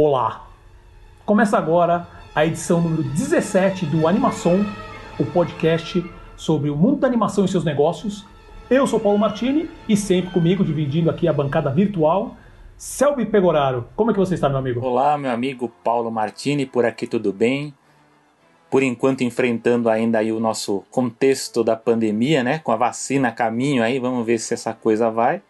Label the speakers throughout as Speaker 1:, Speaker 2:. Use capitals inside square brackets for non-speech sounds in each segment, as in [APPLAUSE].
Speaker 1: Olá! Começa agora a edição número 17 do Animação, o podcast sobre o mundo da animação e seus negócios. Eu sou Paulo Martini e sempre comigo, dividindo aqui a bancada virtual, Selby Pegoraro. Como é que você está, meu amigo?
Speaker 2: Olá, meu amigo Paulo Martini, por aqui tudo bem? Por enquanto enfrentando ainda aí o nosso contexto da pandemia, né? Com a vacina a caminho aí, vamos ver se essa coisa vai.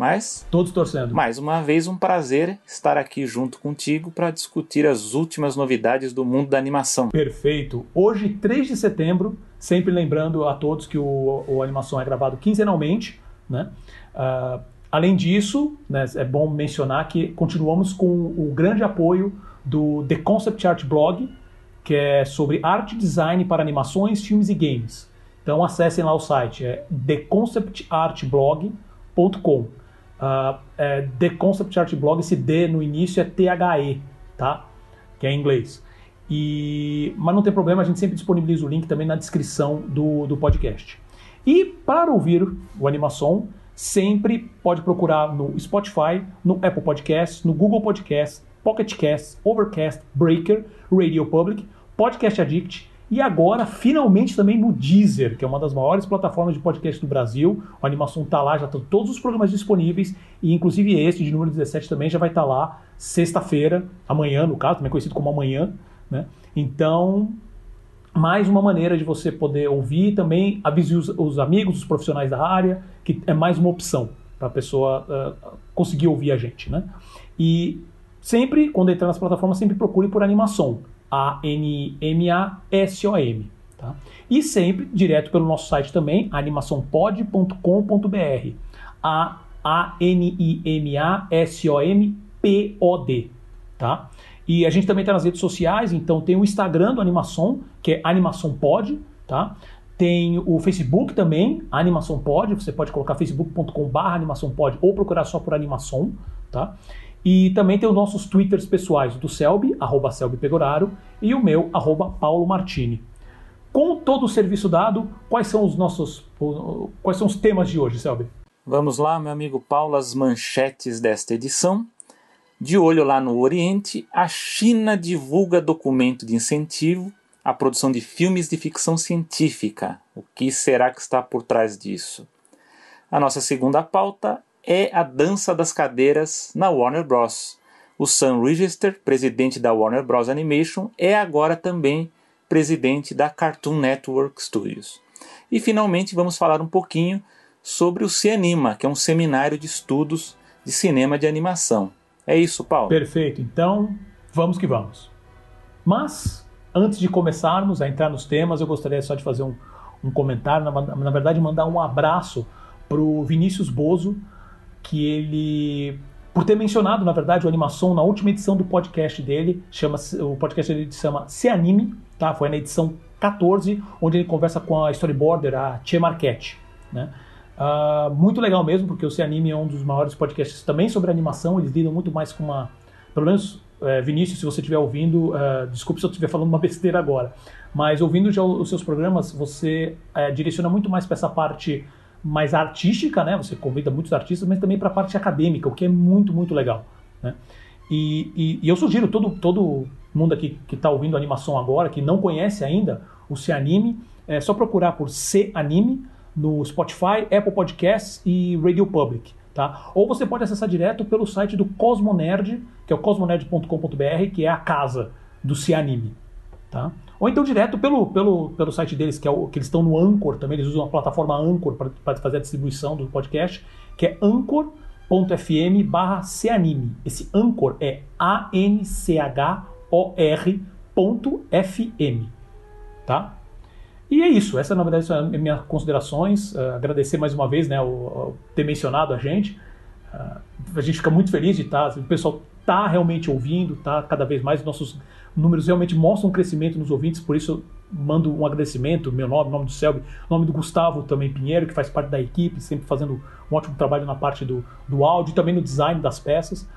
Speaker 2: Mas.
Speaker 1: Todos torcendo.
Speaker 2: Mais uma vez, um prazer estar aqui junto contigo para discutir as últimas novidades do mundo da animação.
Speaker 1: Perfeito. Hoje, 3 de setembro, sempre lembrando a todos que o, o Animação é gravado quinzenalmente, né? Uh, além disso, né, é bom mencionar que continuamos com o grande apoio do The Concept Art Blog, que é sobre arte e design para animações, filmes e games. Então acessem lá o site, é theconceptartblog.com. Uh, é, The Concept Art Blog, esse D no início é THE, tá? Que é em inglês. E, mas não tem problema, a gente sempre disponibiliza o link também na descrição do, do podcast. E para ouvir o Animação, sempre pode procurar no Spotify, no Apple Podcasts, no Google Podcasts, Pocket Casts, Overcast, Breaker, Radio Public, Podcast Addict e agora, finalmente, também no Deezer, que é uma das maiores plataformas de podcast do Brasil. A animação está lá, já estão todos os programas disponíveis, e inclusive este, de número 17, também já vai estar tá lá sexta-feira, amanhã, no caso, também conhecido como amanhã. Né? Então, mais uma maneira de você poder ouvir também avise os, os amigos, os profissionais da área, que é mais uma opção para a pessoa uh, conseguir ouvir a gente. Né? E sempre, quando entrar nas plataformas, sempre procure por animação. A-N-I-M-A-S-O-M. Tá? E sempre direto pelo nosso site também, animaçãopod.com.br. A-N-I-M-A-S-O-M-P-O-D. Tá? E a gente também está nas redes sociais, então tem o Instagram do Animação, que é Animação Pod, tá? Tem o Facebook também, Animação Pod, você pode colocar facebook.com.br animação pod ou procurar só por animação, tá? E também tem os nossos twitters pessoais, do Selby, arroba Selby Pegoraro, e o meu, arroba Paulo Martini. Com todo o serviço dado, quais são os nossos. Quais são os temas de hoje, Selby?
Speaker 2: Vamos lá, meu amigo Paulo, as manchetes desta edição. De olho lá no Oriente, a China divulga documento de incentivo à produção de filmes de ficção científica. O que será que está por trás disso? A nossa segunda pauta é a dança das cadeiras na Warner Bros. O Sam Register, presidente da Warner Bros. Animation, é agora também presidente da Cartoon Network Studios. E finalmente vamos falar um pouquinho sobre o Cianima, que é um seminário de estudos de cinema de animação. É isso, Paulo?
Speaker 1: Perfeito. Então, vamos que vamos. Mas, antes de começarmos a entrar nos temas, eu gostaria só de fazer um, um comentário, na, na verdade, mandar um abraço para o Vinícius Bozo, que ele por ter mencionado, na verdade, o animação na última edição do podcast dele, chama o podcast dele se chama Se Anime, tá? Foi na edição 14, onde ele conversa com a storyboarder, a Tia Marquette, né? Uh, muito legal mesmo, porque o Se Anime é um dos maiores podcasts também sobre animação, eles lidam muito mais com uma... Pelo menos, é, Vinícius, se você estiver ouvindo, uh, desculpe se eu estiver falando uma [LAUGHS] besteira agora, mas ouvindo já os seus programas, você uh, direciona muito mais para essa parte mais artística, né? Você convida muitos artistas, mas também para a parte acadêmica, o que é muito, muito legal. Né? E, e, e, eu sugiro todo, todo mundo aqui que está ouvindo animação agora, que não conhece ainda o Se Anime, é só procurar por Se Anime no Spotify, Apple Podcasts e Radio Public. Tá? Ou você pode acessar direto pelo site do Cosmonerd, que é o cosmonerd.com.br, que é a casa do Se Anime. Tá? Ou então direto pelo, pelo, pelo site deles, que, é o, que eles estão no Anchor também, eles usam a plataforma Anchor para fazer a distribuição do podcast, que é anchor.fm barra. Esse Anchor é A-N-C-H-O-R.fm. Tá? E é isso, essa na verdade são as minhas considerações. Uh, agradecer mais uma vez né, o, o ter mencionado a gente. Uh, a gente fica muito feliz de estar, tá, o pessoal está realmente ouvindo, tá cada vez mais nossos números realmente mostram um crescimento nos ouvintes, por isso mando um agradecimento, meu nome, nome do Selby, nome do Gustavo também Pinheiro, que faz parte da equipe, sempre fazendo um ótimo trabalho na parte do, do áudio e também no design das peças.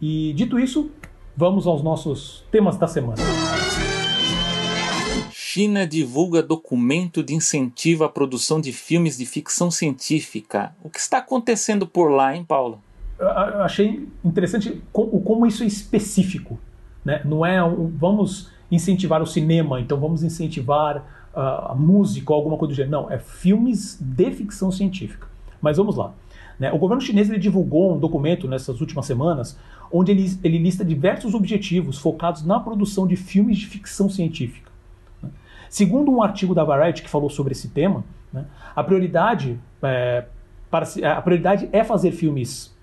Speaker 1: E dito isso, vamos aos nossos temas da semana.
Speaker 2: China divulga documento de incentivo à produção de filmes de ficção científica. O que está acontecendo por lá, hein, Paulo?
Speaker 1: Eu achei interessante como isso é específico Né? Não é um, vamos incentivar o cinema, então vamos incentivar uh, a música ou alguma coisa do gênero. Não, é filmes de ficção científica. Mas vamos lá. Né? O governo chinês ele divulgou um documento nessas últimas semanas onde ele, ele lista diversos objetivos focados na produção de filmes de ficção científica. Né? Segundo um artigo da Variety que falou sobre esse tema, né, a prioridade é, para, a prioridade é fazer filmes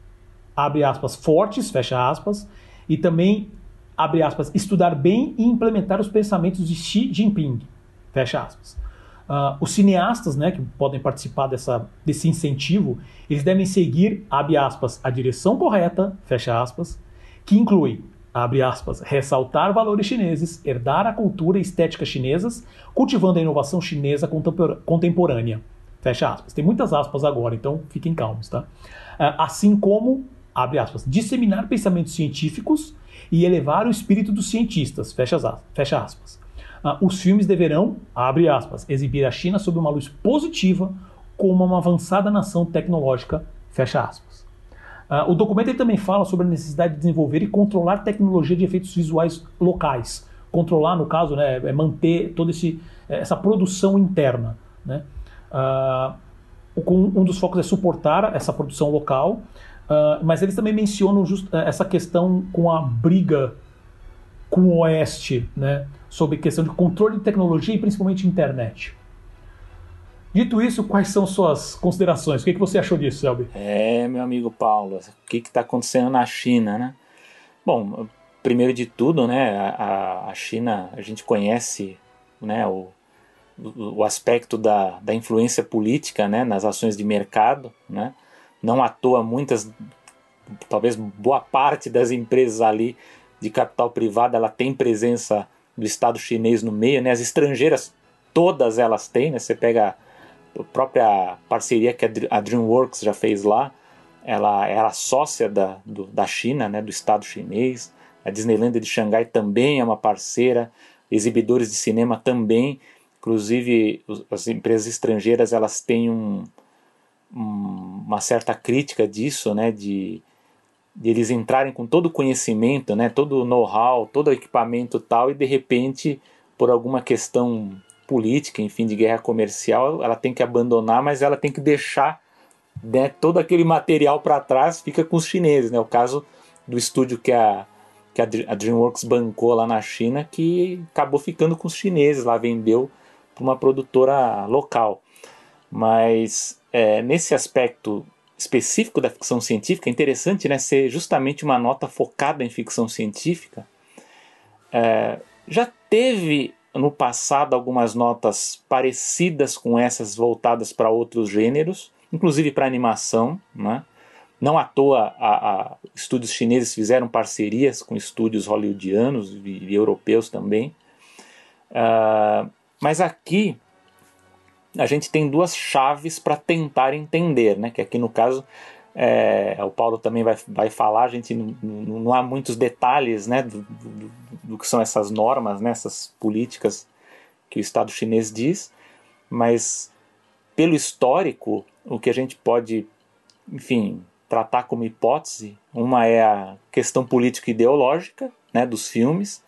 Speaker 1: abre aspas fortes fecha aspas e também abre aspas estudar bem e implementar os pensamentos de Xi Jinping fecha aspas. Uh, os cineastas né, que podem participar dessa, desse incentivo, eles devem seguir, abre aspas, a direção correta, fecha aspas, que inclui, abre aspas, ressaltar valores chineses, herdar a cultura e estética chinesas, cultivando a inovação chinesa contemporânea, fecha aspas. Tem muitas aspas agora, então fiquem calmos, tá? Uh, assim como, abre aspas, disseminar pensamentos científicos e elevar o espírito dos cientistas, fecha, fecha aspas ah, os filmes deverão, abre aspas, exibir a China sob uma luz positiva como uma avançada nação tecnológica, fecha aspas. Ah, o documento também fala sobre a necessidade de desenvolver e controlar tecnologia de efeitos visuais locais. Controlar, no caso, né, é manter toda eh, essa produção interna. Né? Uh, um dos focos é suportar essa produção local, uh, mas eles também mencionam just, eh, essa questão com a briga com o Oeste, né? sobre questão de controle de tecnologia e principalmente internet. Dito isso, quais são suas considerações? O que, que você achou disso, Selby?
Speaker 2: É, meu amigo Paulo, o que está acontecendo na China, né? Bom, primeiro de tudo, né, a, a China, a gente conhece né, o, o aspecto da, da influência política né, nas ações de mercado, né? Não à toa muitas, talvez boa parte das empresas ali de capital privado, ela tem presença do Estado chinês no meio, né? As estrangeiras, todas elas têm, né? Você pega a própria parceria que a DreamWorks já fez lá, ela era sócia da, do, da China, né? Do Estado chinês. A Disneyland de Xangai também é uma parceira. Exibidores de cinema também. Inclusive, as empresas estrangeiras, elas têm um, uma certa crítica disso, né? De de eles entrarem com todo o conhecimento, né, todo o know-how, todo o equipamento tal, e de repente, por alguma questão política, enfim, de guerra comercial, ela tem que abandonar, mas ela tem que deixar né, todo aquele material para trás, fica com os chineses. Né? O caso do estúdio que a, que a DreamWorks bancou lá na China, que acabou ficando com os chineses lá, vendeu para uma produtora local. Mas é, nesse aspecto específico da ficção científica, é interessante né, ser justamente uma nota focada em ficção científica. É, já teve no passado algumas notas parecidas com essas voltadas para outros gêneros, inclusive para animação. Né? Não à toa a, a, estúdios chineses fizeram parcerias com estúdios hollywoodianos e, e europeus também. Uh, mas aqui a gente tem duas chaves para tentar entender, né? Que aqui no caso é, o Paulo também vai, vai falar, a gente não, não, não há muitos detalhes né, do, do, do, que são essas normas, né, essas políticas que o Estado chinês diz, mas pelo histórico, o que a gente pode, enfim, tratar como hipótese, uma é a questão política ideológica né, dos filmes,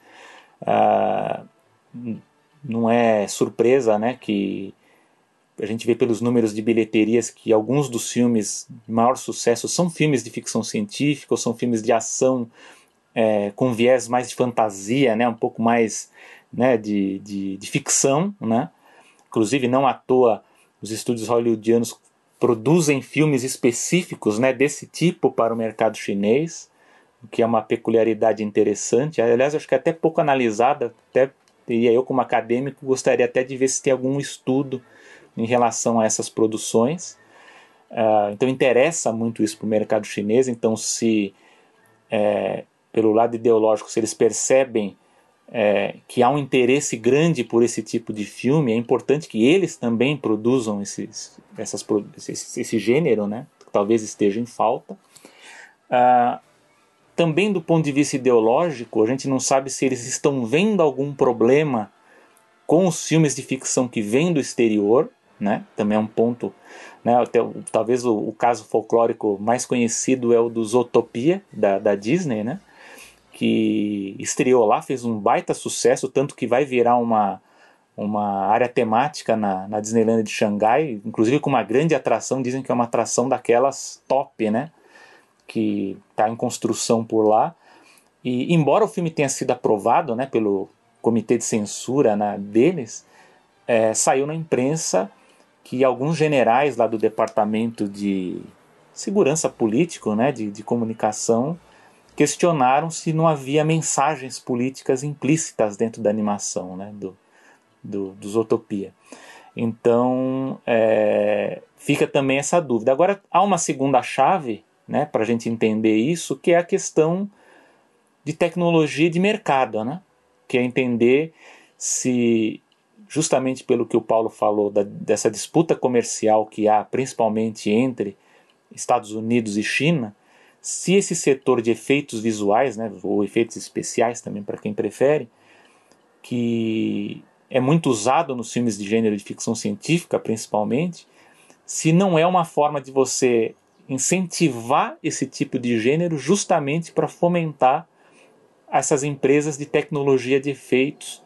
Speaker 2: ah, não é surpresa né, que a gente vê pelos números de bilheterias que alguns dos filmes de maior sucesso são filmes de ficção científica ou são filmes de ação é, com viés mais de fantasia, né, um pouco mais né, de, de, de ficção. Né? Inclusive, não à toa, os estúdios hollywoodianos produzem filmes específicos né, desse tipo para o mercado chinês, o que é uma peculiaridade interessante. Aliás, acho que é até pouco analisada, até teria eu como acadêmico gostaria até de ver se tem algum estudo em relação a essas produções. Uh, então interessa muito isso para o mercado chinês. Então, se é, pelo lado ideológico, se eles percebem é, que há um interesse grande por esse tipo de filme, é importante que eles também produzam esses, essas, esse, esse gênero, né? Que talvez esteja em falta. Uh, também do ponto de vista ideológico, a gente não sabe se eles estão vendo algum problema com os filmes de ficção que vêm do exterior, né? Também é um ponto, né? Talvez o, o, caso folclórico mais conhecido é o do Zootopia da, da Disney, né? que estreou lá, fez um baita sucesso, tanto que vai virar uma, uma área temática na, na Disneyland de Xangai, inclusive com uma grande atração, dizem que é uma atração daquelas top, né? Que está em construção por lá. E embora o filme tenha sido aprovado né, pelo comitê de censura né, deles, é, saiu na imprensa que alguns generais lá do departamento de segurança político, né, de, de comunicação, questionaram se não havia mensagens políticas implícitas dentro da animação né, do, do, do. Então, é, fica também essa dúvida. Agora, há uma segunda chave né, para a gente entender isso, que é a questão de tecnologia de mercado, né? que é entender se, justamente pelo que o Paulo falou, da, dessa disputa comercial que há, principalmente entre Estados Unidos e China, se esse setor de efeitos visuais, né, ou efeitos especiais também para quem prefere, que é muito usado nos filmes de gênero de ficção científica, principalmente, se não é uma forma de você incentivar esse tipo de gênero justamente para fomentar essas empresas de tecnologia de efeitos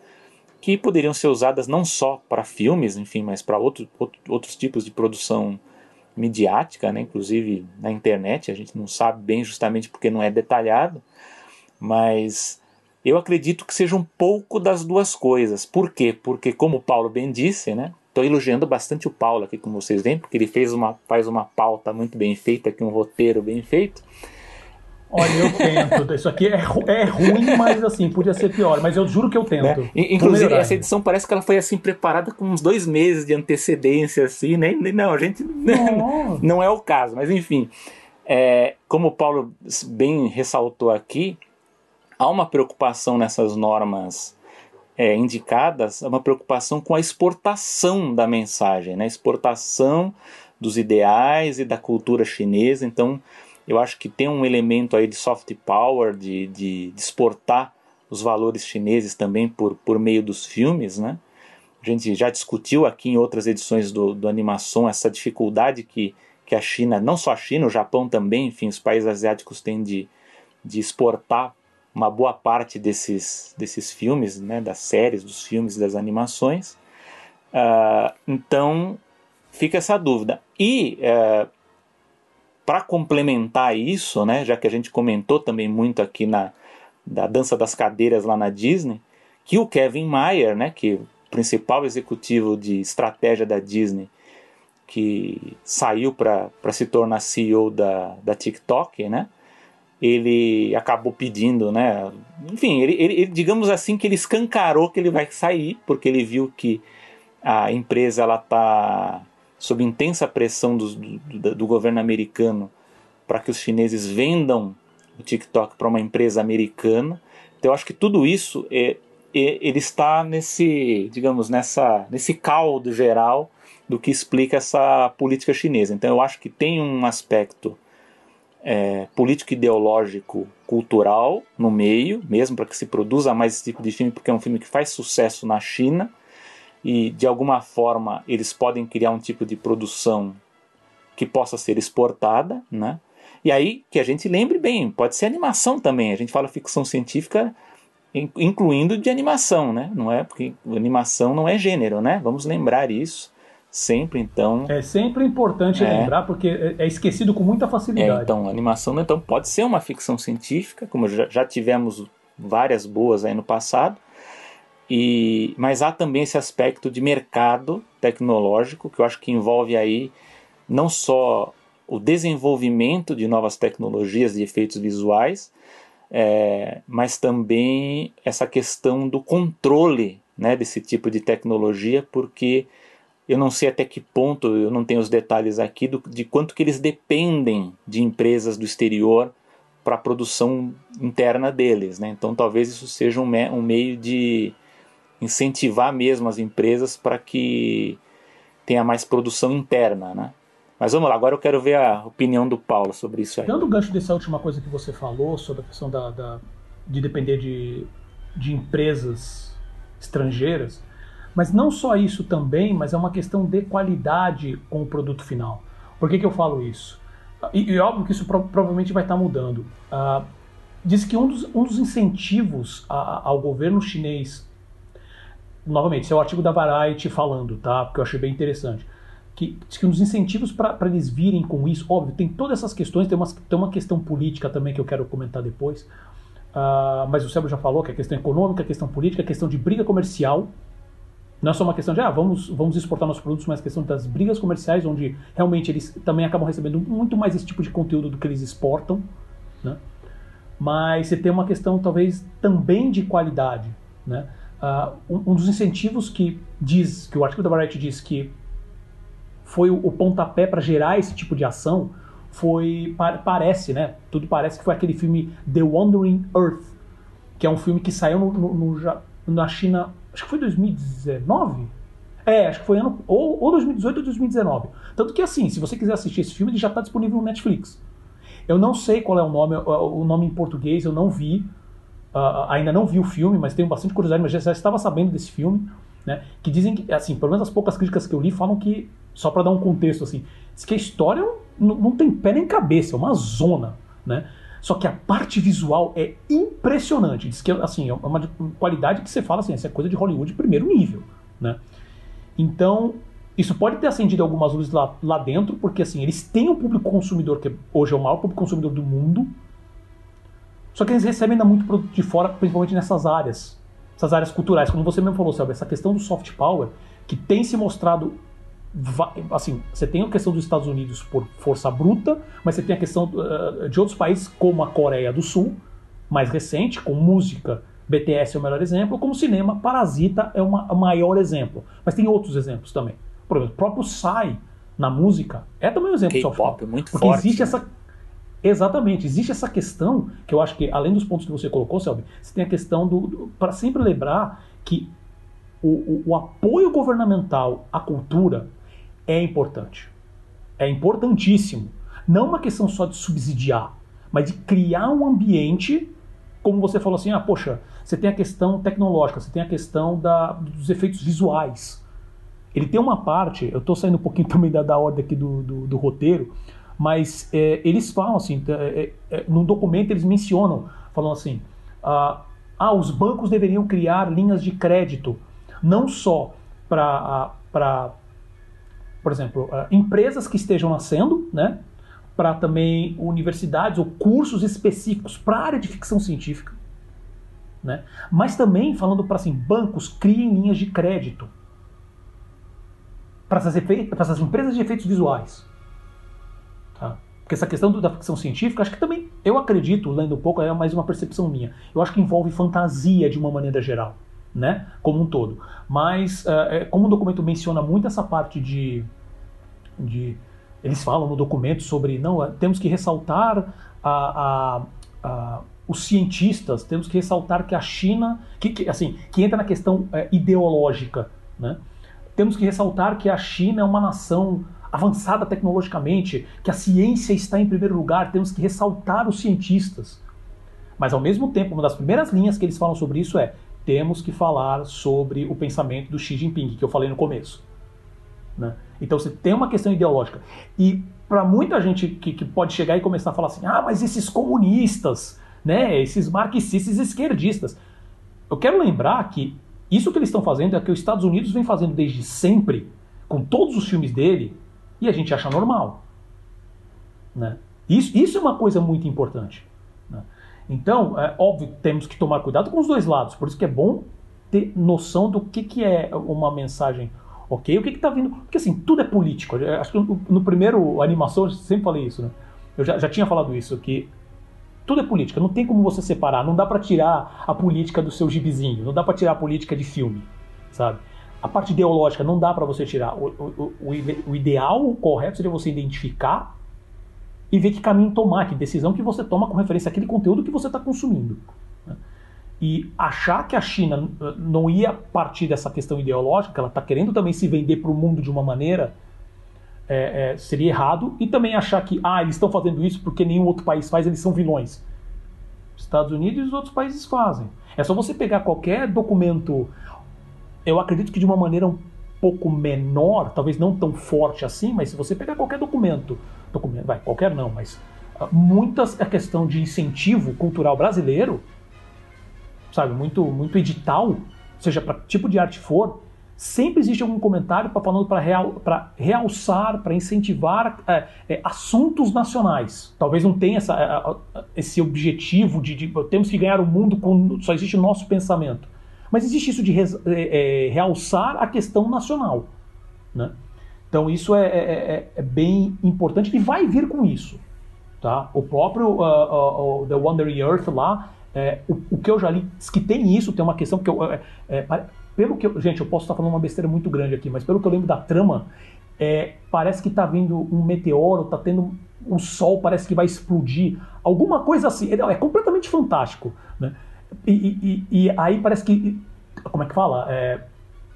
Speaker 2: que poderiam ser usadas não só para filmes, enfim, mas para outro, outro, outros tipos de produção midiática, né? inclusive na internet, a gente não sabe bem justamente porque não é detalhado, mas eu acredito que seja um pouco das duas coisas. Por quê? Porque, como o Paulo bem disse, né? Estou elogiando bastante o Paulo aqui, como vocês veem, porque ele fez uma, faz uma pauta muito bem feita, aqui um roteiro bem feito.
Speaker 1: Olha, eu tento. Isso aqui é, é ruim, mas assim, podia ser pior. Mas eu juro que eu tento.
Speaker 2: Né? Inclusive, essa edição parece que ela foi assim preparada com uns dois meses de antecedência, assim, né? Não, a gente. [LAUGHS] Não, não é o caso, mas enfim. É, como o Paulo bem ressaltou aqui, há uma preocupação nessas normas é, indicadas, uma preocupação com a exportação da mensagem, né? exportação dos ideais e da cultura chinesa. Então, eu acho que tem um elemento aí de soft power, de, de, de exportar os valores chineses também por, por meio dos filmes, né? A gente já discutiu aqui em outras edições do, do Animação essa dificuldade que, que a China, não só a China, o Japão também, enfim, os países asiáticos têm de, de exportar uma boa parte desses, desses filmes, né, das séries, dos filmes, das animações. Uh, então fica essa dúvida. E uh, para complementar isso, né, já que a gente comentou também muito aqui na da dança das cadeiras lá na Disney, que o Kevin Mayer, né, que é o principal executivo de estratégia da Disney, que saiu para se tornar CEO da, da TikTok, né, ele acabou pedindo, né? Enfim, ele, ele, digamos assim que ele escancarou que ele vai sair, porque ele viu que a empresa ela está sob intensa pressão do, do, do governo americano para que os chineses vendam o TikTok para uma empresa americana. Então eu acho que tudo isso é, é, ele está nesse, digamos, nessa, nesse caldo geral do que explica essa política chinesa. Então eu acho que tem um aspecto é, político ideológico cultural no meio, mesmo para que se produza mais esse tipo de filme, porque é um filme que faz sucesso na China e de alguma forma eles podem criar um tipo de produção que possa ser exportada, né? E aí que a gente lembre bem, pode ser animação também. A gente fala ficção científica incluindo de animação, né? Não é porque animação não é gênero, né? Vamos lembrar isso sempre, então.
Speaker 1: É sempre importante é. lembrar porque é, é esquecido com muita facilidade.
Speaker 2: É, então, animação então pode ser uma ficção científica, como já, já tivemos várias boas aí no passado. E, mas há também esse aspecto de mercado tecnológico que eu acho que envolve aí não só o desenvolvimento de novas tecnologias de efeitos visuais, é, mas também essa questão do controle né, desse tipo de tecnologia, porque eu não sei até que ponto, eu não tenho os detalhes aqui, do, de quanto que eles dependem de empresas do exterior para a produção interna deles. Né? Então talvez isso seja um, me, um meio de incentivar mesmo as empresas para que tenha mais produção interna, né? Mas vamos lá, agora eu quero ver a opinião do Paulo sobre isso aí.
Speaker 1: Dando o gancho dessa última coisa que você falou, sobre a questão da, da de depender de, de empresas estrangeiras, mas não só isso também, mas é uma questão de qualidade com o produto final. Por que, que eu falo isso? E, e óbvio que isso pro, provavelmente vai estar mudando. Uh, diz que um dos, um dos incentivos a, ao governo chinês, novamente, esse é o artigo da Variety falando, tá? Porque eu achei bem interessante. Que, que dos incentivos para eles virem com isso, óbvio, tem todas essas questões, tem uma, tem uma questão política também que eu quero comentar depois, uh, mas o Sérgio já falou que é questão econômica, questão política, questão de briga comercial, não é só uma questão de, ah, vamos, vamos exportar nossos produtos, mas questão das brigas comerciais, onde realmente eles também acabam recebendo muito mais esse tipo de conteúdo do que eles exportam, né? mas você tem uma questão talvez também de qualidade. Né? Uh, um, dos incentivos que diz, que o artigo da Variety diz que foi o, o pontapé para gerar esse tipo de ação foi, parece, né? Tudo parece que foi aquele filme The Wandering Earth, que é um filme que saiu no, no, no, na China, acho que foi 2019? É, acho que foi ano, ou, ou 2018 ou 2019. Tanto que assim, se você quiser assistir esse filme, ele já está disponível no Netflix. Eu não sei qual é o nome, o nome em português, eu não vi. Uh, ainda não vi o filme, mas tenho bastante curiosidade, mas já, estava sabendo desse filme, né? Que dizem que, assim, pelo menos as poucas críticas que eu li falam que, só para dar um contexto, assim, diz que a história não, não tem pé nem cabeça, é uma zona, né? Só que a parte visual é impressionante. Diz que, assim, é uma qualidade que você fala assim, essa é coisa de Hollywood de primeiro nível, né? Então, isso pode ter acendido algumas luzes lá, lá dentro, porque assim, eles têm um público consumidor, que hoje é o maior público consumidor do mundo, só que eles recebem ainda muito produto de fora, principalmente nessas áreas, essas áreas culturais. Como você mesmo falou, Selva, essa questão do soft power, que tem se mostrado. Assim, você tem a questão dos Estados Unidos por força bruta, mas você tem a questão uh, de outros países, como a Coreia do Sul, mais recente, com música. BTS é o melhor exemplo, como cinema, Parasita é uma, o maior exemplo. Mas tem outros exemplos também. Por exemplo, o próprio Sai na música é também um exemplo
Speaker 2: de K-pop, muito
Speaker 1: Porque
Speaker 2: forte.
Speaker 1: existe
Speaker 2: né?
Speaker 1: essa Exatamente, existe essa questão que eu acho que, além dos pontos que você colocou, Selby, você tem a questão do. do para sempre lembrar que o, o, o, apoio governamental à cultura é importante. É importantíssimo. Não uma questão só de subsidiar, mas de criar um ambiente, como você falou assim, ah, poxa, você tem a questão tecnológica, você tem a questão da, dos efeitos visuais. Ele tem uma parte, eu estou saindo um pouquinho [LAUGHS] também da, da ordem aqui do, do, do roteiro, mas é, eles falam assim, é, é, no documento eles mencionam, falam assim, ah, ah, os bancos deveriam criar linhas de crédito, não só para, para por exemplo, ah, empresas que estejam nascendo, né, para também universidades ou cursos específicos para a área de ficção científica, né, mas também falando para assim, bancos criem linhas de crédito para essas, essas, empresas de efeitos visuais. Porque essa questão da ficção científica, acho que também, eu acredito, lendo um pouco, é mais uma percepção minha. Eu acho que envolve fantasia de uma maneira geral, né? Como um todo. Mas, uh, como o documento menciona muito essa parte de, de. Eles falam no documento sobre. Não, eh, temos que ressaltar a, a, a os cientistas, temos que ressaltar que a China, que, que assim, que entra na questão é, ideológica, né? Temos que ressaltar que a China é uma nação avançada tecnologicamente, que a ciência está em primeiro lugar, temos que ressaltar os cientistas. Mas ao mesmo tempo, uma das primeiras linhas que eles falam sobre isso é: temos que falar sobre o pensamento do Xi Jinping, que eu falei no começo. Né? Então você tem uma questão ideológica. E para muita gente que, que, pode chegar e começar a falar assim: ah, mas esses comunistas, né, esses marxistas esquerdistas. Eu quero lembrar que isso que eles estão fazendo é o que os Estados Unidos vem fazendo desde sempre, com todos os filmes dele, e a gente acha normal. Né? Isso, isso é uma coisa muito importante. Né? Então, é óbvio, temos que tomar cuidado com os dois lados. Por isso que é bom ter noção do que, que é uma mensagem ok, o que está vindo. Porque assim, tudo é político. Acho que no, no primeiro animação eu sempre falei isso, né? Eu já, já tinha falado isso, que tudo é política, não tem como você separar, não dá para tirar a política do seu gibizinho, não dá para tirar a política de filme, sabe? A parte ideológica não dá para você tirar. O, o, o, o, ideal, o correto seria você identificar e ver que caminho tomar, que decisão que você toma com referência àquele conteúdo que você está consumindo. Né? E achar que a China não ia partir dessa questão ideológica, ela está querendo também se vender para o mundo de uma maneira é, é, seria errado. E também achar que, ah, eles estão fazendo isso porque nenhum outro país faz, eles são vilões. Os Estados Unidos e os outros países fazem. É só você pegar qualquer documento, eu acredito que de uma maneira um pouco menor, talvez não tão forte assim, mas se você pegar qualquer documento, documento vai, qualquer não, mas muitas a questão de incentivo cultural brasileiro, sabe, muito, muito edital, seja para tipo de arte for, sempre existe algum comentário para falando para real, realçar, para incentivar é, é, assuntos nacionais. Talvez não tenha essa, é, esse objetivo de, de, temos que ganhar o mundo com só existe o nosso pensamento, mas existe isso de é, é, realçar a questão nacional, né? Então isso é, é bem importante e vai vir com isso. Tá? O próprio uh, uh, uh, The Wandering Earth lá, é, o, o, que eu já li, diz que tem isso, tem uma questão que eu. É, é, pelo que eu, gente, eu posso estar falando uma besteira muito grande aqui, mas pelo que eu lembro da trama, é, parece que está vindo um meteoro, está tendo o sol parece que vai explodir, alguma coisa assim. É, completamente fantástico, né? E, e, e, aí parece que, como é que fala? É,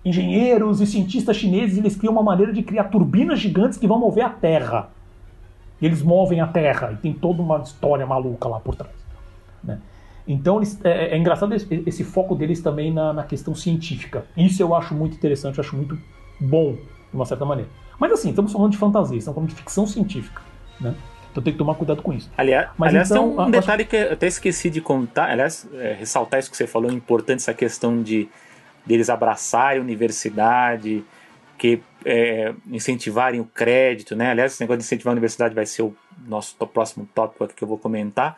Speaker 1: engenheiros e cientistas chineses eles criam uma maneira de criar turbinas gigantes que vão mover a Terra. E eles movem a Terra e tem toda uma história maluca lá por trás. Né? Então eles, é, é, engraçado esse, esse, foco deles também na, na, questão científica. Isso eu acho muito interessante, eu acho muito bom, de uma certa maneira. Mas assim, estamos falando de fantasia, estamos falando de ficção científica. Né? Então tem que tomar cuidado com isso.
Speaker 2: Aliás,
Speaker 1: Mas
Speaker 2: aliás
Speaker 1: então,
Speaker 2: tem um detalhe que eu até esqueci de contar, aliás, é, ressaltar isso que você falou, é importante essa questão de deles abraçarem a universidade, que é, incentivarem o crédito, né? Aliás, esse negócio de incentivar a universidade vai ser o nosso próximo tópico aqui que eu vou comentar.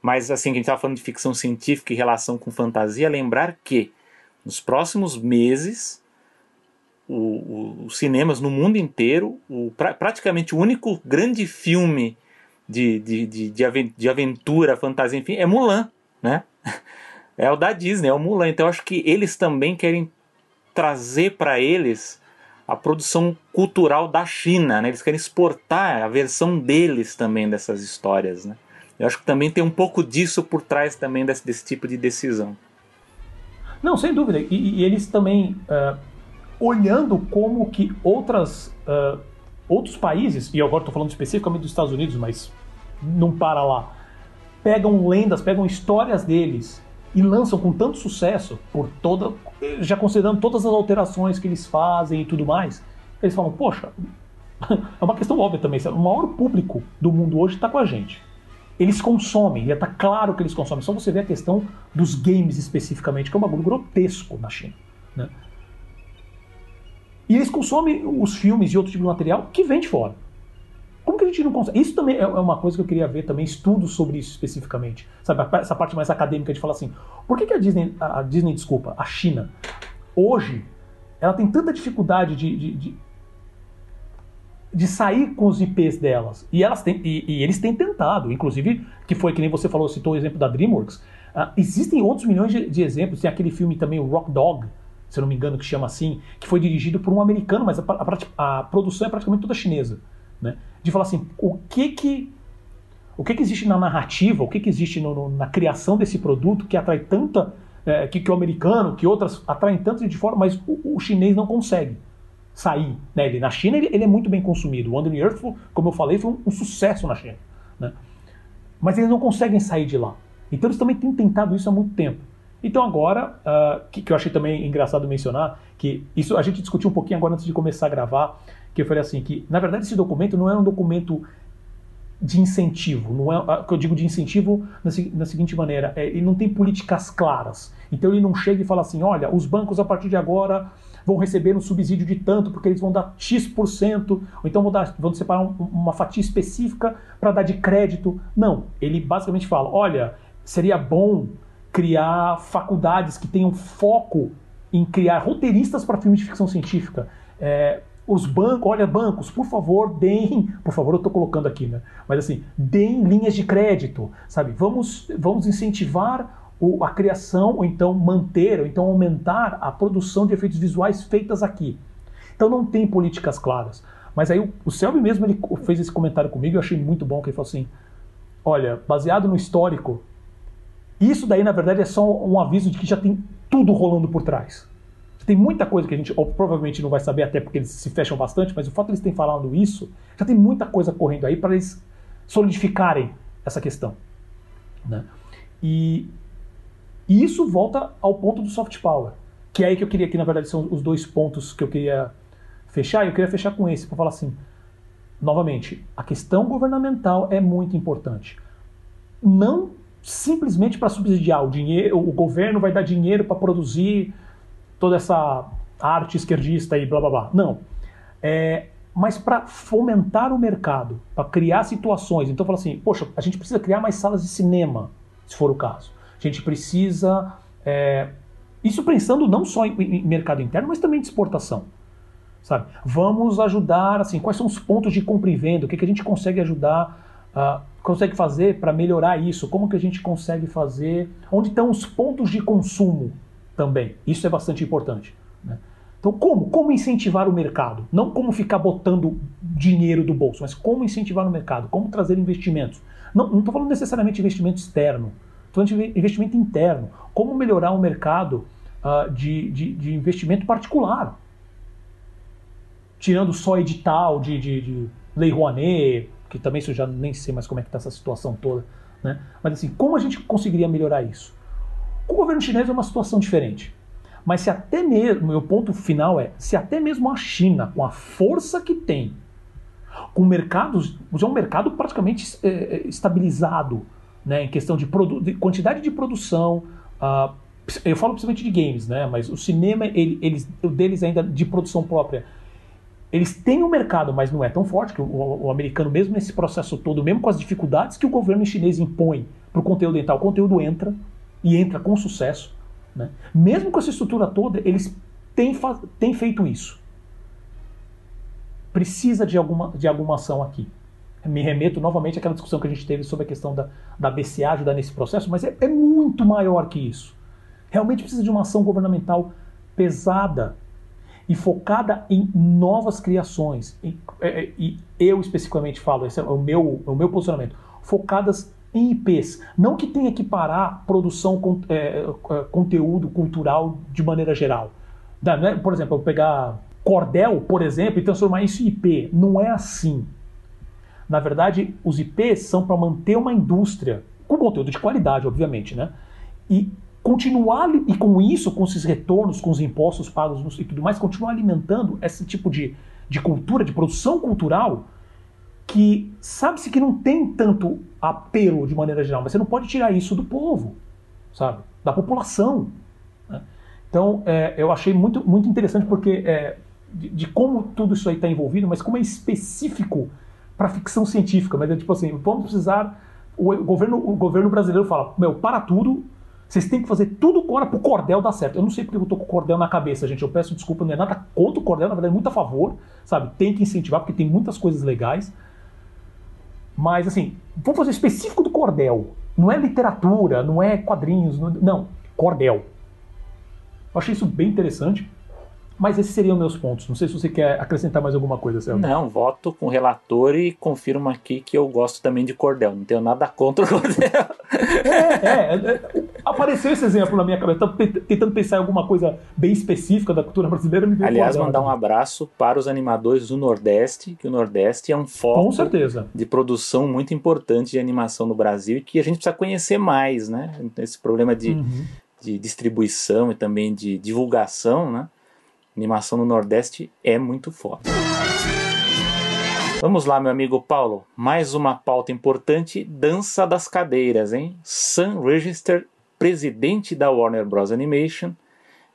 Speaker 2: Mas assim, a gente estava falando de ficção científica e relação com fantasia, lembrar que nos próximos meses o, o, os cinemas no mundo inteiro, o, pra, praticamente o único grande filme de, de, de, de, aventura, fantasia, enfim, é Mulan, né? [LAUGHS] É o da Disney, é o Mulan. Então eu acho que eles também querem trazer para eles a produção cultural da China, né? Eles querem exportar a versão deles também dessas histórias, né? Eu acho que também tem um pouco disso por trás também desse, desse tipo de decisão.
Speaker 1: Não, sem dúvida. E, e eles também uh, olhando como que outras uh, outros países, e agora estou falando especificamente dos Estados Unidos, mas não para lá, pegam lendas, pegam histórias deles e lançam com tanto sucesso, por toda, já considerando todas as alterações que eles fazem e tudo mais, eles falam, poxa, [LAUGHS] é uma questão óbvia também, o maior público do mundo hoje está com a gente. Eles consomem, já está claro que eles consomem. Só você vê a questão dos games especificamente, que é um bagulho grotesco na China. Né? E eles consomem os filmes e outro tipo de material que vem de fora. Como que a gente não consegue? Isso também é, é uma coisa que eu queria ver também, estudos sobre isso especificamente. Sabe, essa parte mais acadêmica de falar assim, por que, que a Disney, a Disney, desculpa, a China, hoje, ela tem tanta dificuldade de, de, de, de sair com os IPs delas. E, elas têm, e, e, eles têm tentado, inclusive, que foi que nem você falou, citou o exemplo da DreamWorks. Uh, existem outros milhões de, de, exemplos. Tem aquele filme também, o Rock Dog, se eu não me engano, que chama assim, que foi dirigido por um americano, mas a, a, a produção é praticamente toda chinesa. Né? De falar assim, o que que o que, que existe na narrativa, o que, que existe no, no, na criação desse produto que atrai tanta, é, que, que, o americano, que outras atraem tanto de fora, mas o, o chinês não consegue sair. Né? Ele, na China ele, ele, é muito bem consumido. O Wandering Earth, como eu falei, foi um, um sucesso na China. Né? Mas eles não conseguem sair de lá. Então eles também têm tentado isso há muito tempo. Então agora, uh, que, que, eu achei também engraçado mencionar, que isso a gente discutiu um pouquinho agora antes de começar a gravar, que eu falei assim, que na verdade esse documento não é um documento de incentivo, não é que eu digo de incentivo na, na seguinte maneira, é, ele não tem políticas claras. Então ele não chega e fala assim, olha, os bancos a partir de agora vão receber um subsídio de tanto porque eles vão dar x%, ou então vão, dar, vão separar um, uma fatia específica para dar de crédito. Não, ele basicamente fala, olha, seria bom criar faculdades que tenham foco em criar roteiristas para filmes de ficção científica. É, os bancos, olha, bancos, por favor, deem, por favor, eu estou colocando aqui, né? Mas assim, deem linhas de crédito, sabe? Vamos, vamos incentivar o, a criação, ou então manter, ou então aumentar a produção de efeitos visuais feitas aqui. Então não tem políticas claras. Mas aí o, o Selby mesmo ele fez esse comentário comigo, eu achei muito bom, que ele falou assim, olha, baseado no histórico, isso daí na verdade é só um aviso de que já tem tudo rolando por trás. Tem muita coisa que a gente ou, provavelmente não vai saber, até porque eles se fecham bastante, mas o fato de eles terem falado isso, já tem muita coisa correndo aí para eles solidificarem essa questão. Né? E, e, isso volta ao ponto do soft power, que é aí que eu queria, que na verdade são os dois pontos que eu queria fechar, e eu queria fechar com esse, para falar assim: novamente, a questão governamental é muito importante. Não simplesmente para subsidiar o dinheiro, o governo vai dar dinheiro para produzir toda essa arte esquerdista e blá blá blá. Não. É, mas para fomentar o mercado, para criar situações. Então, fala assim: poxa, a gente precisa criar mais salas de cinema, se for o caso. A gente precisa. É, isso pensando não só em, em mercado interno, mas também de exportação. Sabe? Vamos ajudar, assim, quais são os pontos de compra e venda, o que, que a gente consegue ajudar, uh, consegue fazer para melhorar isso, como que a gente consegue fazer, onde estão os pontos de consumo também. Isso é bastante importante. Né? Então, como? Como incentivar o mercado? Não como ficar botando dinheiro do bolso, mas como incentivar o mercado, como trazer investimentos. Não estou falando necessariamente de investimento externo, estou falando de investimento interno. Como melhorar o mercado uh, de, de, de investimento particular tirando só edital de, de, de Lei Rouanet, que também isso eu já nem sei mais como é que está essa situação toda, né? Mas assim, como a gente conseguiria melhorar isso? Com o governo chinês é uma situação diferente. Mas se até mesmo, meu ponto final é, se até mesmo a China, com a força que tem, com mercados, já é um mercado praticamente é, estabilizado, né, em questão de, de quantidade de produção, uh, eu falo principalmente de games, né, mas o cinema, ele, eles, o deles ainda de produção própria, eles têm um mercado, mas não é tão forte que o, o, americano, mesmo nesse processo todo, mesmo com as dificuldades que o governo chinês impõe para o conteúdo dental, o conteúdo entra e entra com sucesso. Né? Mesmo com essa estrutura toda, eles têm, têm feito isso. Precisa de alguma, de alguma ação aqui. Me remeto novamente àquela discussão que a gente teve sobre a questão da, da BCA ajudar nesse processo, mas é, é muito maior que isso. Realmente precisa de uma ação governamental pesada e focada em novas criações. E, é, é, eu especificamente falo, esse é o meu, o meu posicionamento, focadas em IPs. Não que tenha que parar produção, é, é, conteúdo cultural de maneira geral. Né? Por exemplo, eu pegar cordel, por exemplo, e transformar isso em IP. Não é assim. Na verdade, os IPs são para manter uma indústria com conteúdo de qualidade, obviamente, né? E continuar e com isso, com esses retornos, com os impostos pagos e tudo mais, continuar alimentando esse tipo de, de cultura, de produção cultural que sabe-se que não tem tanto apelo de maneira geral, mas você não pode tirar isso do povo, sabe? Da população. Né? Então, é, eu achei muito, muito interessante porque é, de, de, como tudo isso aí está envolvido, mas como é específico para ficção científica. Mas é tipo assim, vamos precisar. O, o, governo, o governo brasileiro fala: meu, para tudo, vocês têm que fazer tudo agora pro cordel dar certo. Eu não sei porque eu tô com o cordel na cabeça, gente. Eu peço desculpa, não é nada contra o cordel, na verdade, é muito a favor, sabe? Tem que incentivar, porque tem muitas coisas legais. Mas, assim, vamos fazer específico do cordel. Não é literatura, não é quadrinhos, não, não cordel. Eu achei isso bem interessante. Mas esses seriam meus pontos. Não sei se você quer acrescentar mais alguma coisa, Celso.
Speaker 2: Não, voto com o relator e confirmo aqui que eu gosto também de cordel. Não tenho nada contra o [LAUGHS] cordel.
Speaker 1: É, é, é apareceu esse exemplo na minha cabeça. Tentando pensar em alguma coisa bem específica da cultura brasileira. Me
Speaker 2: Aliás, mandar um abraço para os animadores do Nordeste, que o Nordeste é um foco de produção muito importante de animação no Brasil e que a gente precisa conhecer mais, né? Esse problema de, uhum. de distribuição e também de divulgação, né? animação no Nordeste é muito foda. Vamos lá, meu amigo Paulo. Mais uma pauta importante: dança das cadeiras, hein? Sam Register, presidente da Warner Bros. Animation,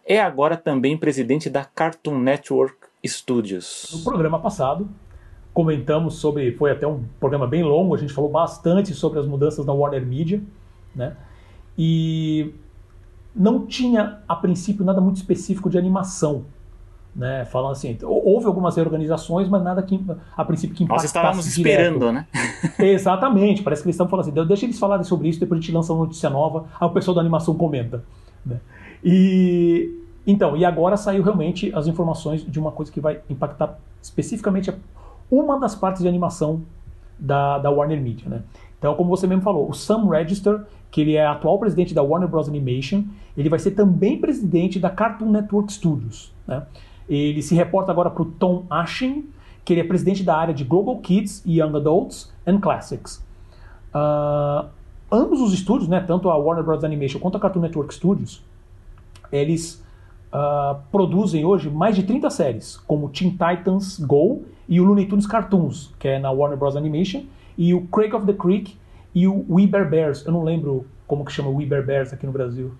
Speaker 2: é agora também presidente da Cartoon Network Studios.
Speaker 1: No programa passado, comentamos sobre. Foi até um programa bem longo, a gente falou bastante sobre as mudanças da Warner Media, né? E não tinha, a princípio, nada muito específico de animação né? Falando assim, houve algumas reorganizações, mas nada que a princípio que impactasse
Speaker 2: Nós estávamos esperando, né? [LAUGHS]
Speaker 1: Exatamente, parece que eles estão falando assim, deixa eles falarem sobre isso, depois a gente lança uma notícia nova, aí o pessoal da animação comenta. Né? E então, e agora saiu realmente as informações de uma coisa que vai impactar especificamente uma das partes de animação da, da Warner Media, né? Então, como você mesmo falou, o Sam Register, que ele é atual presidente da Warner Bros. Animation, ele vai ser também presidente da Cartoon Network Studios, né? Ele se reporta agora para o Tom Ashin, que ele é presidente da área de Global Kids, Young Adults and Classics. Uh, ambos os estúdios, né, tanto a Warner Bros. Animation quanto a Cartoon Network Studios, eles uh, produzem hoje mais de 30 séries, como Teen Titans Go e o Looney Tunes Cartoons, que é na Warner Bros. Animation, e o Craig of the Creek e o We Bear Bears. Eu não lembro como que chama We Bear Bears aqui no Brasil.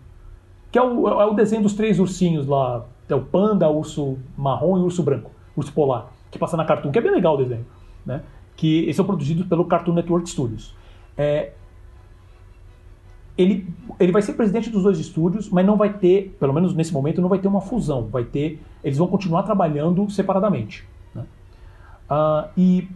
Speaker 1: Que é o, é o desenho dos três ursinhos lá. É o panda, urso marrom e urso branco, urso polar, que passa na Cartoon, que é bem legal o desenho. Né? Que eles são produzidos pelo Cartoon Network Studios. É, ele, ele vai ser presidente dos dois estúdios, mas não vai ter, pelo menos nesse momento, não vai ter uma fusão. Vai ter, eles vão continuar trabalhando separadamente. Né? Uh, e,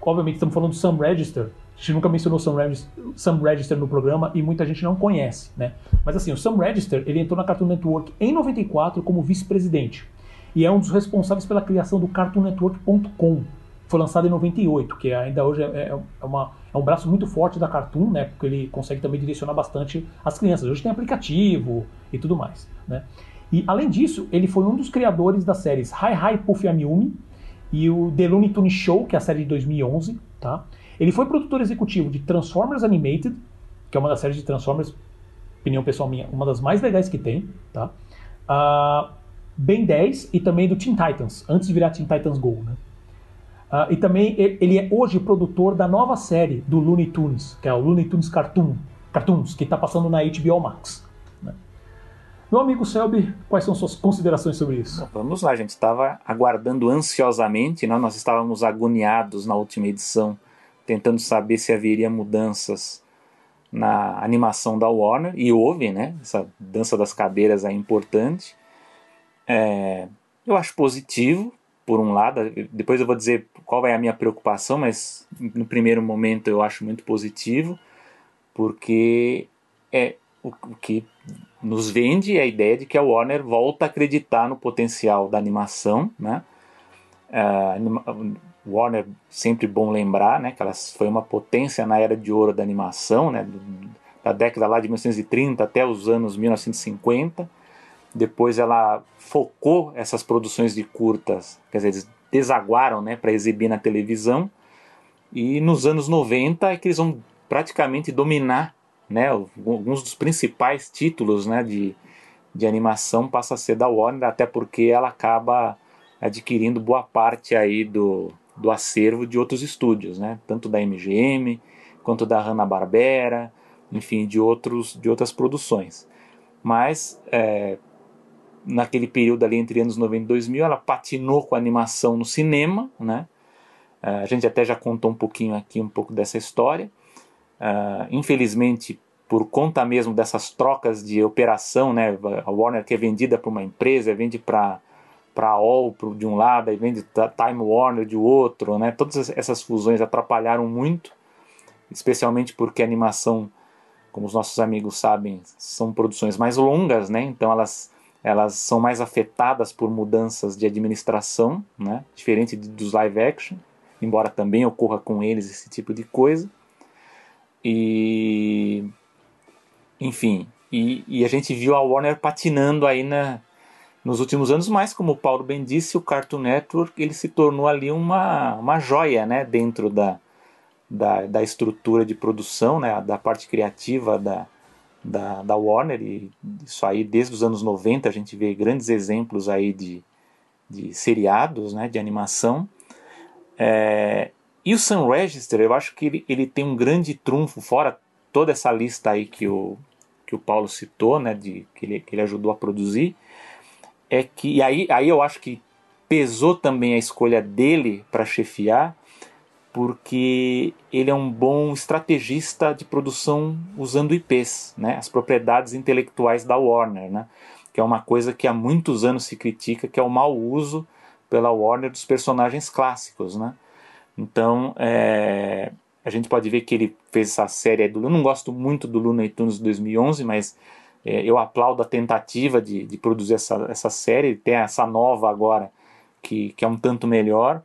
Speaker 1: obviamente, estamos falando do Sam Register. A gente nunca mencionou Sam Register, Sam Register no programa e muita gente não conhece, né? Mas assim, o Sam Register ele entrou na Cartoon Network em 94 como vice-presidente e é um dos responsáveis pela criação do CartoonNetwork.com, foi lançado em 98, que ainda hoje é, é, é, uma, é um braço muito forte da Cartoon, né? Porque ele consegue também direcionar bastante as crianças. Hoje tem aplicativo e tudo mais, né? E além disso, ele foi um dos criadores das séries Hi Hi Puffy Amiyumi e o The Looney Tunes Show, que é a série de 2011, tá? Ele foi produtor executivo de Transformers Animated, que é uma das séries de Transformers, opinião pessoal minha, uma das mais legais que tem, tá? Uh, Ben 10 e também do Teen Titans, antes de virar Teen Titans Go, né? Uh, e também ele é hoje produtor da nova série do Looney Tunes, que é o Looney Tunes Cartoon, Cartoons, que está passando na HBO Max. Né? Meu amigo Selby, quais são suas considerações sobre isso?
Speaker 2: Vamos lá, a gente estava aguardando ansiosamente? Né? nós estávamos agoniados na última edição, tentando saber se haveria mudanças na animação da Warner, e houve, né? Essa dança das cadeiras é importante. É, eu acho positivo, por um lado, depois eu vou dizer qual é a minha preocupação, mas no primeiro momento eu acho muito positivo, porque é o, o que nos vende a ideia de que a Warner volta a acreditar no potencial da animação, né? Uh, Warner sempre bom lembrar, né, que ela foi uma potência na era de ouro da animação, né, da década lá de 1930 até os anos 1950 depois ela focou essas produções de curtas, quer dizer, eles desaguaram né, para exibir na televisão. E nos anos 90 é que eles vão praticamente dominar né, alguns dos principais títulos né, de, de animação passa a ser da Warner, até porque ela acaba adquirindo boa parte aí do, do acervo de outros estúdios, né, tanto da MGM quanto da Hanna-Barbera, enfim, de, outros, de outras produções. Mas é, naquele período ali entre anos 90 e 2000, ela patinou com a animação no cinema, né? Uh, a gente até já contou um pouquinho aqui, um pouco dessa história. Uh, infelizmente, por conta mesmo dessas trocas de operação, né? A Warner que é vendida para uma empresa, vende para para All de um lado, e vende Time Warner de outro, né? Todas essas fusões atrapalharam muito, especialmente porque a animação, como os nossos amigos sabem, são produções mais longas, né? Então elas elas são mais afetadas por mudanças de administração, né? diferente dos live action, embora também ocorra com eles esse tipo de coisa. E enfim, e, e a gente viu a Warner patinando aí na, nos últimos anos, mas como o Paulo bem disse, o Cartoon Network ele se tornou ali uma, uma joia né? dentro da, da, da estrutura de produção, né? da parte criativa da, da, da Warner, e isso aí desde os anos 90 a gente vê grandes exemplos aí de, de seriados, né, de animação. É, e o Sun Register, eu acho que ele, ele tem um grande trunfo, fora toda essa lista aí que o, que o Paulo citou, né, de, que, ele, que ele ajudou a produzir, é que, e aí, aí eu acho que pesou também a escolha dele para chefiar, porque ele é um bom estrategista de produção usando IPs, né, as propriedades intelectuais da Warner, né, que é uma coisa que há muitos anos se critica, que é o mau uso pela Warner dos personagens clássicos, né. Então, é, a gente pode ver que ele fez essa série do. Eu não gosto muito do Looney Tunes 2011, mas é, eu aplaudo a tentativa de, de produzir essa, essa série. Tem essa nova agora que, que é um tanto melhor.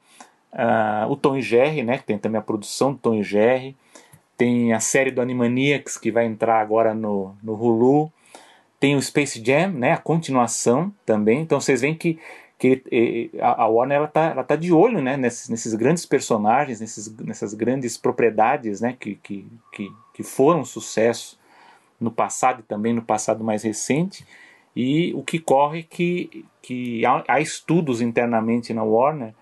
Speaker 2: Uh, o Tom e Jerry, né, que tem também a produção do Tom e Jerry. Tem a série do Animaniacs, que vai entrar agora no, no Hulu. Tem o Space Jam, né, a continuação também. Então vocês veem que, que a Warner ela tá, ela tá de olho né, nesses, nesses grandes personagens, nesses, nessas grandes propriedades né, que, que, que, foram sucesso no passado e também no passado mais recente. E o que corre que, que há, há estudos internamente na Warner,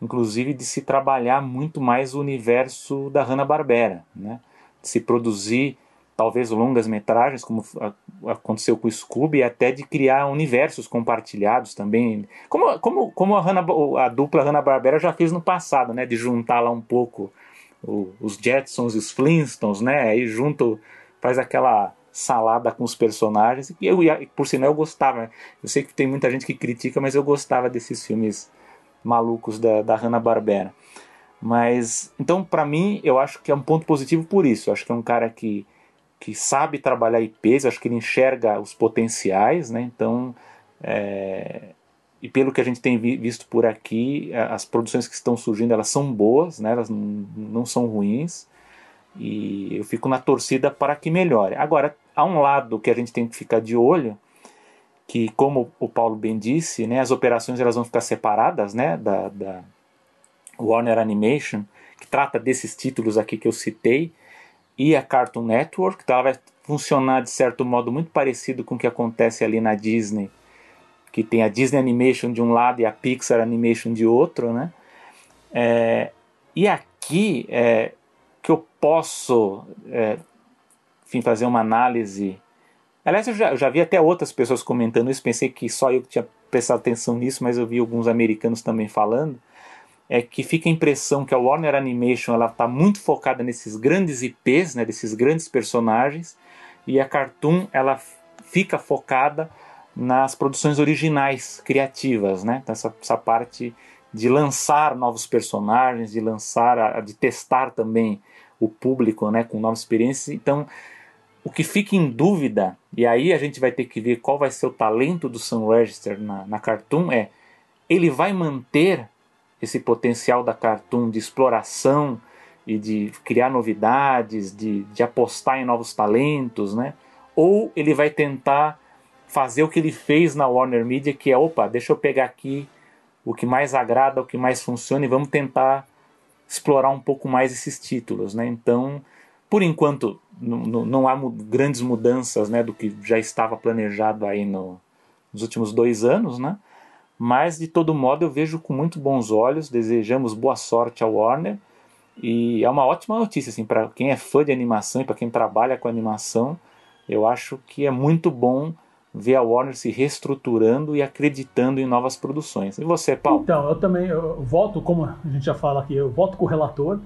Speaker 2: inclusive de se trabalhar muito mais o universo da Hanna-Barbera, né? de se produzir talvez longas metragens, como aconteceu com o Scooby, e até de criar universos compartilhados também, como, como, como a, Hanna, a dupla Hanna-Barbera já fez no passado, né, de juntar lá um pouco os Jetsons e os Flintstones, né, aí junto, faz aquela salada com os personagens, e eu, por sinal, eu gostava, né? eu sei que tem muita gente que critica, mas eu gostava desses filmes malucos da, da Hanna-Barbera. Mas, então, para mim, eu acho que é um ponto positivo por isso. Eu acho que é um cara que que sabe trabalhar IPs, acho que ele enxerga os potenciais, né? Então, é, e pelo que a gente tem vi, visto por aqui, as produções que estão surgindo elas são boas, né? Elas não, não são ruins. E eu fico na torcida para que melhore. Agora, há um lado que a gente tem que ficar de olho, que como o Paulo bem disse, né, as operações elas vão ficar separadas, né, da, da Warner Animation, que trata desses títulos aqui que eu citei, e a Cartoon Network, então ela vai funcionar de certo modo muito parecido com o que acontece ali na Disney, que tem a Disney Animation de um lado e a Pixar Animation de outro, né? É, e aqui é, posso é, enfim, fazer uma análise. Aliás, eu já, eu já vi até outras pessoas comentando isso, pensei que só eu tinha prestado atenção nisso, mas eu vi alguns americanos também falando é que fica a impressão que a Warner Animation ela está muito focada nesses grandes IPs, né, desses grandes personagens, e a Cartoon ela fica focada nas produções originais, criativas, né? Então, essa, essa parte de lançar novos personagens, de lançar, de testar também o público, né, com novas experiências. Então, o que fica em dúvida, e aí a gente vai ter que ver qual vai ser o talento do Sun Register na, na Cartoon, é ele vai manter esse potencial da Cartoon de exploração e de criar novidades, de, de apostar em novos talentos, né? Ou ele vai tentar fazer o que ele fez na Warner Media, que é, opa, deixa eu pegar aqui o que mais agrada, o que mais funciona e vamos tentar explorar um pouco mais esses títulos, né? Então, por enquanto, não, há grandes mudanças, né, do que já estava planejado aí no, nos últimos dois anos, né? Mas de todo modo eu vejo com muito bons olhos. Desejamos boa sorte ao Warner e é uma ótima notícia assim para quem é fã de animação e para quem trabalha com animação. Eu acho que é muito bom ver a Warner se reestruturando e acreditando em novas produções. E você, Paulo?
Speaker 1: Então, eu também eu voto, como a gente já fala aqui, eu voto com o relator.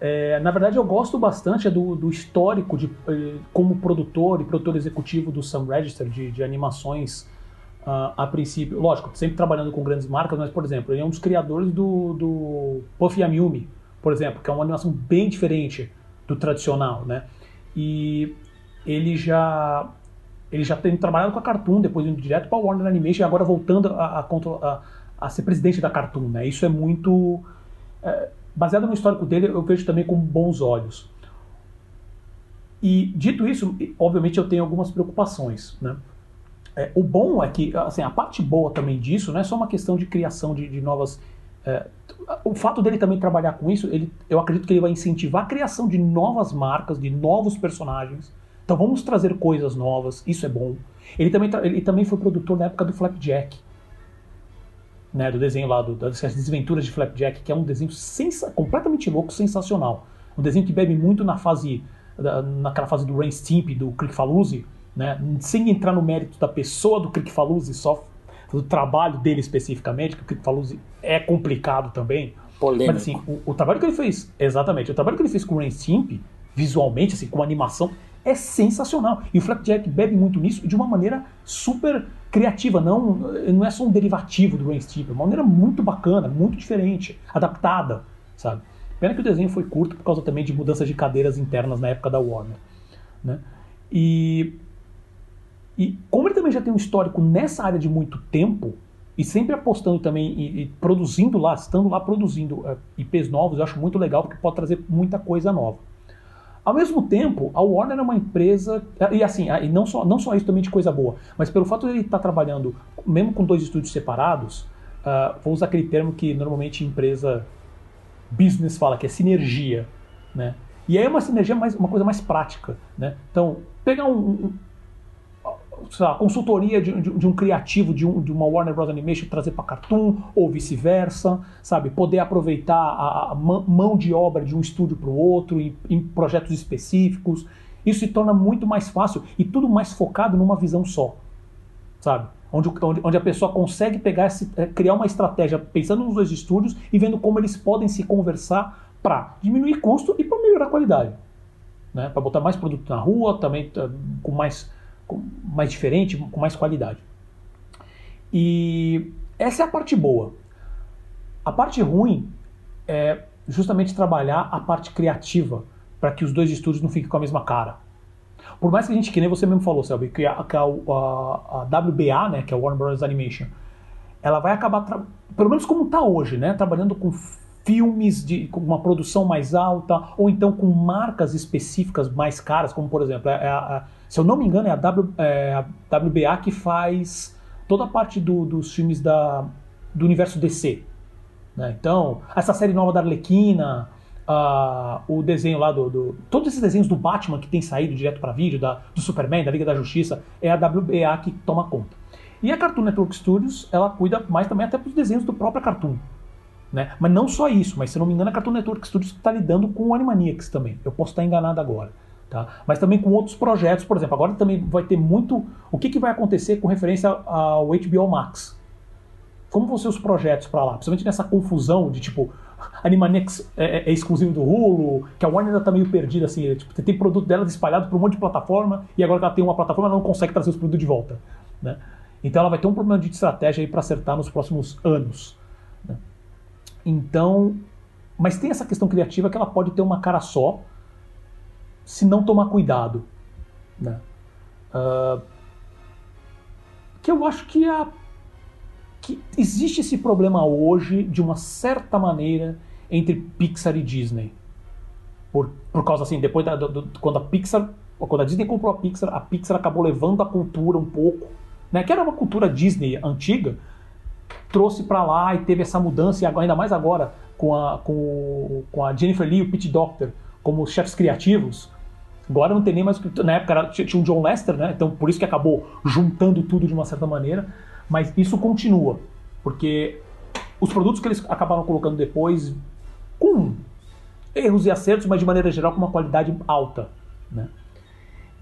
Speaker 1: É, na verdade, eu gosto bastante do, do histórico de, eh, como produtor e produtor executivo do Sun Register de, de animações Uh, a princípio, lógico, sempre trabalhando com grandes marcas, mas, por exemplo, ele é um dos criadores do, do Puff Yumi, por exemplo, que é uma animação bem diferente do tradicional, né? E ele já ele já tem trabalhado com a Cartoon, depois indo direto para a Warner Animation e agora voltando a, a, a, a, ser presidente da Cartoon, né? Isso é muito... É, baseado no histórico dele, eu vejo também com bons olhos. E, dito isso, obviamente eu tenho algumas preocupações, né? É, o bom é que, assim, a parte boa também disso não é só uma questão de criação de, de novas. É, o fato dele também trabalhar com isso, ele, eu acredito que ele vai incentivar a criação de novas marcas, de novos personagens. Então vamos trazer coisas novas, isso é bom. Ele também, ele também foi produtor na época do Flapjack, né, do desenho lá, do, das desventuras de Flapjack, que é um desenho completamente louco, sensacional. Um desenho que bebe muito na fase, naquela fase do Rain Stimp, do Click Falusi, né? sem entrar no mérito da pessoa do Crick Faluzzi, só do trabalho dele especificamente, que o Crick Faluzzi é complicado também.
Speaker 2: Polêmico.
Speaker 1: Mas assim, o, o, trabalho que ele fez, exatamente, o trabalho que ele fez com o Rain Stimp, visualmente, assim, com animação, é sensacional. E o Flapjack bebe muito nisso de uma maneira super criativa, não, não é só um derivativo do Stimp, é uma maneira muito bacana, muito diferente, adaptada, sabe? Pena que o desenho foi curto por causa também de mudanças de cadeiras internas na época da Warner, né? E e como ele também já tem um histórico nessa área de muito tempo, e sempre apostando também e, e produzindo lá, estando lá produzindo uh, IPs novos, eu acho muito legal porque pode trazer muita coisa nova. Ao mesmo tempo, a Warner é uma empresa, e assim, e não só, não só isso também de coisa boa, mas pelo fato de ele estar tá trabalhando, mesmo com dois estúdios separados, uh, vou usar aquele termo que normalmente empresa business fala, que é sinergia, né? E aí é uma sinergia mais, uma coisa mais prática, né? Então, pegar um, lá, consultoria de, de, de, um criativo de, um, de uma Warner Bros. Animation trazer para Cartoon ou vice-versa, sabe? Poder aproveitar a, a, mão de obra de um estúdio para o outro em, em projetos específicos. Isso se torna muito mais fácil e tudo mais focado numa visão só, sabe? Onde, onde, onde a pessoa consegue pegar esse, é, criar uma estratégia pensando nos dois estúdios e vendo como eles podem se conversar para diminuir custo e para melhorar a qualidade. Né? Para botar mais produto na rua, também tá, com mais, mais diferente, com mais qualidade. E essa é a parte boa. A parte ruim é justamente trabalhar a parte criativa para que os dois estúdios não fiquem com a mesma cara. Por mais que a gente, que nem você mesmo falou, Selby, que a, a, a WBA, né, que é a Warner Bros. Animation, ela vai acabar, pelo menos como está hoje, né, trabalhando com filmes de, com uma produção mais alta, ou então com marcas específicas mais caras, como por exemplo, é, é se eu não me engano, é a, w, é a WBA que faz toda a parte do, dos filmes da, do universo DC. Né? Então, essa série nova da Arlequina, uh, o desenho lá do, do, Todos esses desenhos do Batman que tem saído direto para vídeo, da, do Superman, da Liga da Justiça, é a WBA que toma conta. E a Cartoon Network Studios, ela cuida mais também até dos desenhos do próprio Cartoon. Né? Mas não só isso, mas se não me engano, a Cartoon Network Studios está lidando com o Animaniacs também. Eu posso estar enganado agora. Tá? Mas também com outros projetos, por exemplo, agora também vai ter muito. O que, que vai acontecer com referência ao HBO Max? Como vão ser os projetos para lá? Principalmente nessa confusão de tipo, Animaniacs é, é, é, exclusivo do Hulu, que a Warner ainda tá meio perdida, assim, é, tipo, tem produto dela espalhado por um monte de plataforma, e agora que ela tem uma plataforma, ela não consegue trazer os produtos de volta. Né? Então ela vai ter um problema de estratégia aí para acertar nos próximos anos. Então, mas tem essa questão criativa que ela pode ter uma cara só, se não tomar cuidado. Né? Uh, que eu acho que a que existe esse problema hoje, de uma certa maneira, entre Pixar e Disney. Por, por causa assim, depois da, do, quando a Pixar, quando a Disney comprou a Pixar, a Pixar acabou levando a cultura um pouco, né, que era uma cultura Disney antiga, trouxe para lá e teve essa mudança, e ainda mais agora com a, com, com a Jennifer Lee e o Pete Doctor como chefes criativos. Agora não tem nem mais. Na época tinha um John Lester, né? Então por isso que acabou juntando tudo de uma certa maneira. Mas isso continua, porque os produtos que eles acabaram colocando depois, com erros e acertos, mas de maneira geral com uma qualidade alta. Né?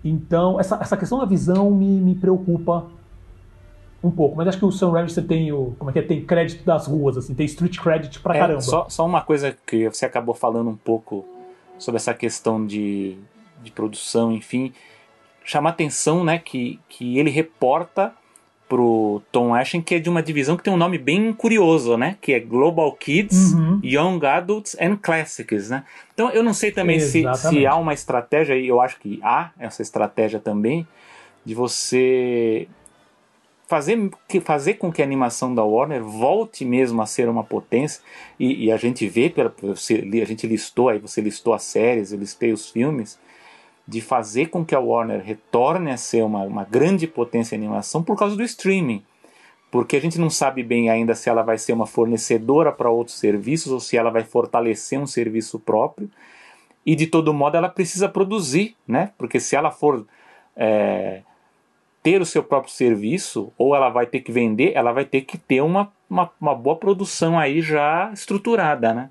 Speaker 1: Então, essa, essa questão da visão me, me preocupa um pouco, mas acho que o Sam Register tem o, como é que é, tem crédito das ruas, assim, tem street credit pra é, caramba.
Speaker 2: Só, só uma coisa que você acabou falando um pouco sobre essa questão de, de produção, enfim, chama atenção, né, que, que ele reporta pro Tom Ashen, que é de uma divisão que tem um nome bem curioso, né? Que é Global Kids, uhum. Young Adults and Classics, né? Então eu não sei também se, se há uma estratégia, e eu acho que há essa estratégia também, de você fazer, fazer com que a animação da Warner volte mesmo a ser uma potência, e, e a gente vê, pela, a gente listou, aí você listou as séries, eu listei os filmes, de fazer com que a Warner retorne a ser uma, uma grande potência em animação por causa do streaming. Porque a gente não sabe bem ainda se ela vai ser uma fornecedora para outros serviços ou se ela vai fortalecer um serviço próprio. E de todo modo ela precisa produzir, né? Porque se ela for é, ter o seu próprio serviço, ou ela vai ter que vender, ela vai ter que ter uma, uma, uma boa produção aí já estruturada, né?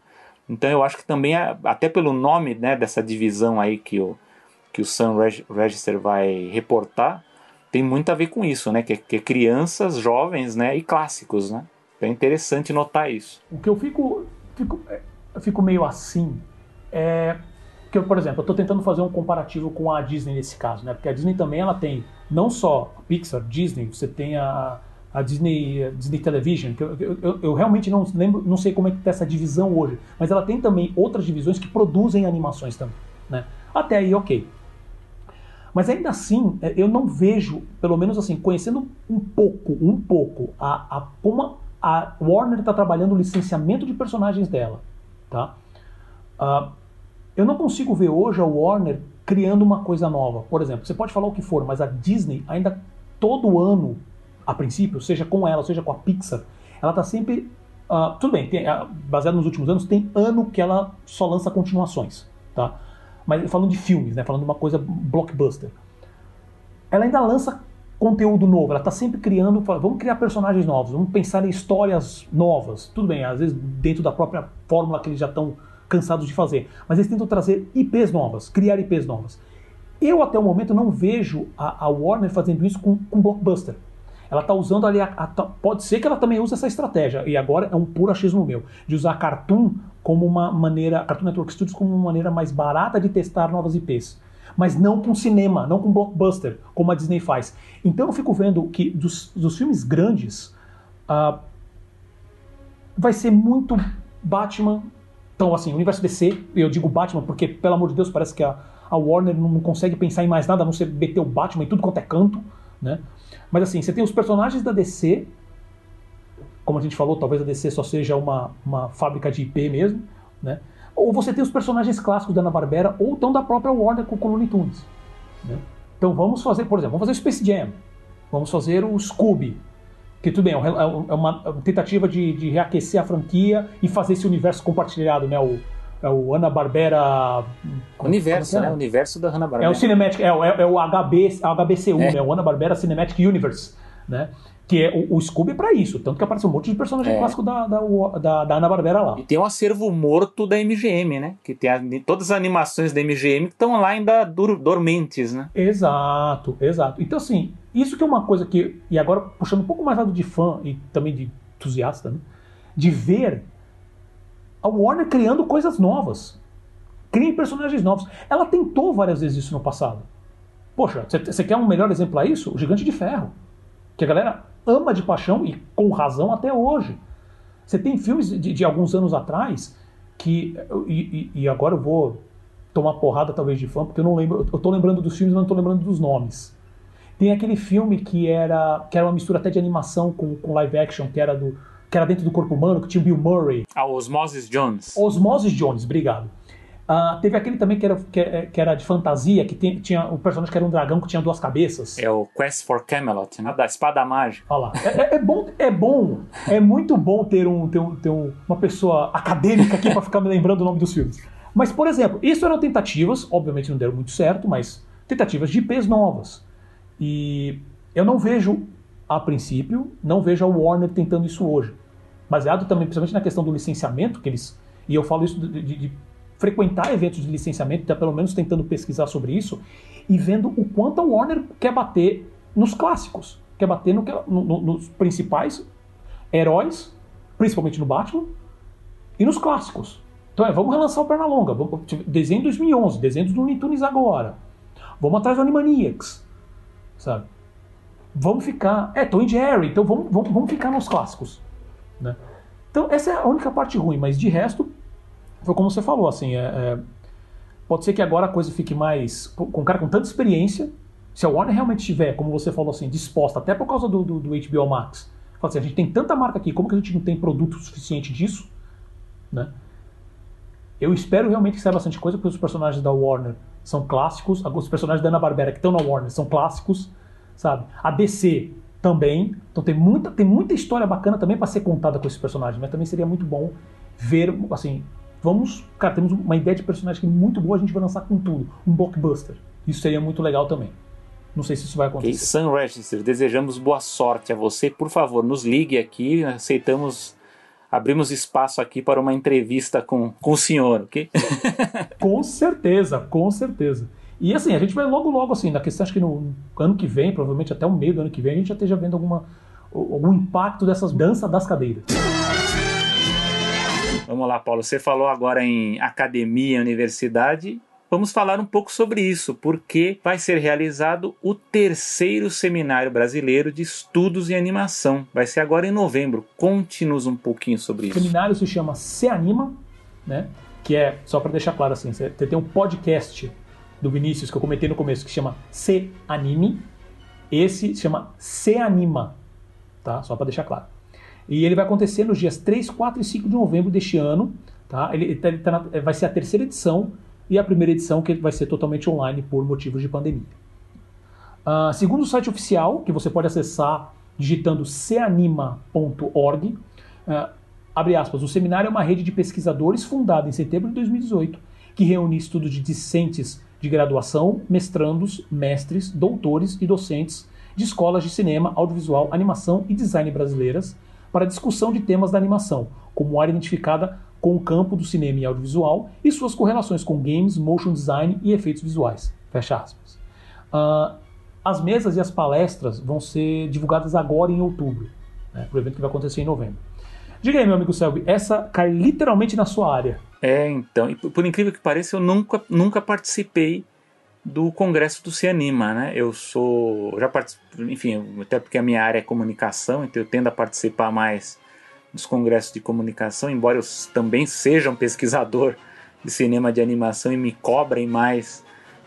Speaker 2: Então eu acho que também, até pelo nome né, dessa divisão aí que o, que o Sun Register vai reportar tem muito a ver com isso, né? Que, que é crianças, jovens, né? E clássicos, né? É interessante notar isso.
Speaker 1: O que eu fico, fico, é, fico meio assim é que, por exemplo, eu estou tentando fazer um comparativo com a Disney nesse caso, né? Porque a Disney também ela tem não só Pixar, Disney, você tem a, a Disney, a Disney Television, que eu, eu, eu, realmente não lembro, não sei como é que está essa divisão hoje, mas ela tem também outras divisões que produzem animações também, né? Até aí, ok. Mas ainda assim, é, eu não vejo, pelo menos assim, conhecendo um pouco, um pouco, a, a como a Warner está trabalhando o licenciamento de personagens dela, tá? Uh, eu não consigo ver hoje a Warner criando uma coisa nova. Por exemplo, você pode falar o que for, mas a Disney ainda todo ano, a princípio, seja com ela, seja com a Pixar, ela está sempre Uh, tudo bem, tem, uh, baseado nos últimos anos, tem ano que ela só lança continuações, tá? Mas falando de filmes, né? Falando de uma coisa blockbuster. Ela ainda lança conteúdo novo, ela está sempre criando, vamos criar personagens novos, vamos pensar em histórias novas. Tudo bem, às vezes dentro da própria fórmula que eles já estão cansados de fazer, mas eles tentam trazer IPs novas, criar IPs novas. Eu até o momento não vejo a, a Warner fazendo isso com, com blockbuster. Ela está usando ali, a, a, pode ser que ela também use essa estratégia, e agora é um puro achismo meu, de usar Cartoon como uma maneira, Cartoon Network Studios como uma maneira mais barata de testar novas IPs mas não com cinema, não com blockbuster, como a Disney faz. Então eu fico vendo que dos, dos filmes grandes uh, vai ser muito Batman. Então, assim, o universo DC, eu digo Batman porque, pelo amor de Deus, parece que a, a Warner não consegue pensar em mais nada a não ser meter o Batman em tudo quanto é canto, né? Mas assim, você tem os personagens da DC, como a gente falou, talvez a DC só seja uma, uma fábrica de IP mesmo, né? Ou você tem os personagens clássicos da Ana-Barbera, ou tão da própria Warner com o Looney Tunes. Né? Então vamos fazer, por exemplo, vamos fazer o Space Jam. Vamos fazer o Scooby. Que tudo bem, é, é uma tentativa de, de reaquecer a franquia e fazer esse universo compartilhado, né? O, é o Hanna-Barbera...
Speaker 2: Universo, é? né? O universo da Hanna-Barbera.
Speaker 1: É o Cinematic, é, é, é o HB, HBCU, é. né? O Hanna-Barbera Cinematic Universe, né? Que é o, o Scooby para isso, tanto que aparece um monte de personagem é. clássico da, da, da, da Ana-Barbera lá.
Speaker 2: E tem um acervo morto da MGM, né? Que tem a, todas as animações da MGM que estão lá ainda dur, dormentes, né?
Speaker 1: Exato, exato. Então, assim, isso que é uma coisa que. E agora, puxando um pouco mais lado de fã e também de entusiasta, né? De ver a Warner criando coisas novas. Criem personagens novos. Ela tentou várias vezes isso no passado. Poxa, você quer um melhor exemplo a isso? O Gigante de Ferro. Que a galera ama de paixão e com razão até hoje. Você tem filmes de, de alguns anos atrás que. E, e, agora eu vou tomar porrada talvez de fã, porque eu não lembro. Eu tô lembrando dos filmes, mas não tô lembrando dos nomes. Tem aquele filme que era, que era uma mistura até de animação com, com live action, que era do. Que era dentro do corpo humano, que tinha o Bill Murray.
Speaker 2: Ah, Osmosis Jones.
Speaker 1: Osmosis Jones, obrigado. Uh, teve aquele também que era, que, que era de fantasia, que tem, tinha o um personagem que era um dragão que tinha duas cabeças.
Speaker 2: É o Quest for Camelot, né? Da espada mágica.
Speaker 1: Olha lá. É, é, é, bom, é bom, é muito bom ter, um, ter, um, ter um, uma pessoa acadêmica aqui para ficar me lembrando o nome dos filmes. Mas, por exemplo, isso eram tentativas, obviamente não deram muito certo, mas tentativas de IPs novas. E eu não vejo, a princípio, não vejo a Warner tentando isso hoje. Baseado também, principalmente na questão do licenciamento, que eles. E eu falo isso de, de, de frequentar eventos de licenciamento, tá pelo menos tentando pesquisar sobre isso, e vendo o quanto a Warner quer bater nos clássicos, quer bater no, no, nos principais heróis, principalmente no Batman, e nos clássicos. Então é, vamos relançar o Pernalonga, vamos, desenho 2011, desenho do Looney agora. Vamos atrás do Animaniacs, sabe? Vamos ficar... É, Tom e Jerry, então vamos, vamos, vamos ficar nos clássicos, né? Então essa é a única parte ruim, mas de resto foi como você falou, assim, é, é, pode ser que agora a coisa fique mais. Com um cara com tanta experiência, se a Warner realmente estiver, como você falou assim, disposta, até por causa do, do, do HBO Max, fala assim, a gente tem tanta marca aqui, como que a gente não tem produto suficiente disso? Né? Eu espero realmente que saia bastante coisa, porque os personagens da Warner são clássicos, os personagens da Ana-Barbera que estão na Warner são clássicos, sabe? A DC também, então tem muita, tem muita história bacana também para ser contada com esses personagens, mas também seria muito bom ver, assim, vamos, cara, temos uma ideia de personagem é muito boa, a gente vai lançar com tudo, um blockbuster. Isso seria muito legal também. Não sei se isso vai acontecer.
Speaker 2: Okay, Sun Register, desejamos boa sorte a você. Por favor, nos ligue aqui, aceitamos, abrimos espaço aqui para uma entrevista com, com o senhor, ok? [LAUGHS]
Speaker 1: com certeza, com certeza. E assim, a gente vai logo, logo assim, na questão, acho que no ano que vem, provavelmente até o meio do ano que vem, a gente já esteja vendo alguma, algum impacto dessas danças das cadeiras.
Speaker 2: Vamos lá, Paulo. Você falou agora em academia, universidade. Vamos falar um pouco sobre isso, porque vai ser realizado o terceiro Seminário Brasileiro de Estudos em Animação. Vai ser agora em novembro. Conte-nos um pouquinho sobre isso.
Speaker 1: O seminário se chama Se Anima, né? que é, só para deixar claro assim, você tem um podcast do Vinícius que eu comentei no começo que chama Se Anime. Esse se chama Se Anima, tá? Só para deixar claro. E ele vai acontecer nos dias 3, 4 e 5 de novembro deste ano. Tá? Ele, ele tá na, vai ser a terceira edição e a primeira edição que vai ser totalmente online por motivos de pandemia. Uh, segundo o site oficial, que você pode acessar digitando seanima.org, uh, ah, abre aspas, o seminário é uma rede de pesquisadores fundada em setembro de 2018 que reúne estudos de discentes de graduação, mestrandos, mestres, doutores e docentes de escolas de cinema, audiovisual, animação e design brasileiras para discussão de temas da animação, como área identificada com o campo do cinema e audiovisual e suas correlações com games, motion design e efeitos visuais. Fecha aspas. Uh, as mesas e as palestras vão ser divulgadas agora em outubro, né, para o evento que vai acontecer em novembro. Diga aí, meu amigo Selby, essa cai literalmente na sua área.
Speaker 2: É, então, por incrível que pareça, eu nunca, nunca participei do Congresso do Cianima, né? Eu sou, já participei, enfim, até porque a minha área é comunicação, então eu tendo a participar mais dos congressos de comunicação, embora eu também seja um pesquisador de cinema de animação e me cobrem mais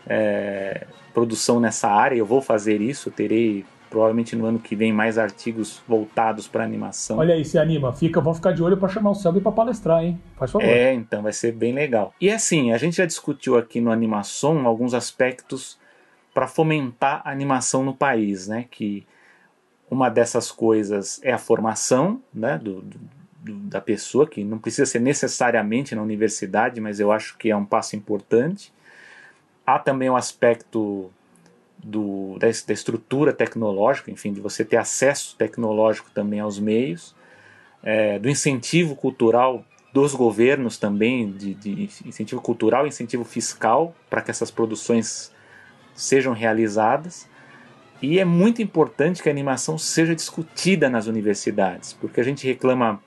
Speaker 2: é, produção nessa área, eu vou fazer isso, terei provavelmente no ano que vem mais artigos voltados para animação.
Speaker 1: Olha aí, se anima, fica, vão ficar de olho para chamar o Selby para palestrar, hein? Faz favor.
Speaker 2: É, então vai ser bem legal. E assim, a gente já discutiu aqui no Animação alguns aspectos para fomentar a animação no país, né? Que uma dessas coisas é a formação, né? Do, do, da pessoa, que não precisa ser necessariamente na universidade, mas eu acho que é um passo importante. Há também o aspecto do, da, da, estrutura tecnológica, enfim, de você ter acesso tecnológico também aos meios, é, do incentivo cultural dos governos também, de, de incentivo cultural, incentivo fiscal para que essas produções sejam realizadas. E é muito importante que a animação seja discutida nas universidades, porque a gente reclama,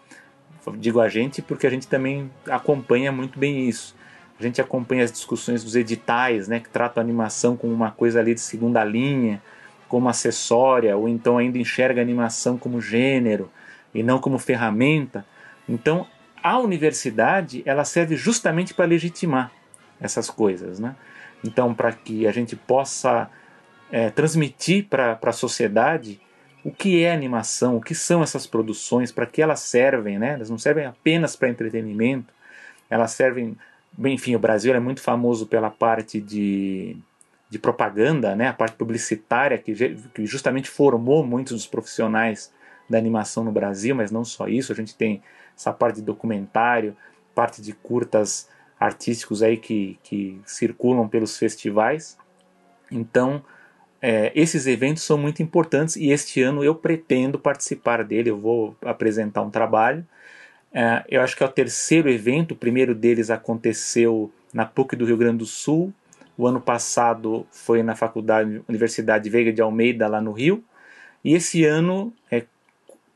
Speaker 2: digo a gente, porque a gente também acompanha muito bem isso a gente acompanha as discussões dos editais, né, que tratam a animação como uma coisa ali de segunda linha, como acessória, ou então ainda enxerga a animação como gênero e não como ferramenta. Então, a universidade ela serve justamente para legitimar essas coisas, né? Então, para que a gente possa é, transmitir para a sociedade o que é animação, o que são essas produções, para que elas servem, né? Elas não servem apenas para entretenimento, elas servem enfim, o Brasil é muito famoso pela parte de, de propaganda, né? a parte publicitária, que, que justamente formou muitos dos profissionais da animação no Brasil, mas não só isso, a gente tem essa parte de documentário, parte de curtas artísticos aí que, que circulam pelos festivais. Então, é, esses eventos são muito importantes e este ano eu pretendo participar dele. Eu vou apresentar um trabalho é, eu acho que é o terceiro evento, o primeiro deles aconteceu na PUC do Rio Grande do Sul. O ano passado foi na Faculdade Universidade Veiga de Almeida, lá no Rio. E esse ano, é,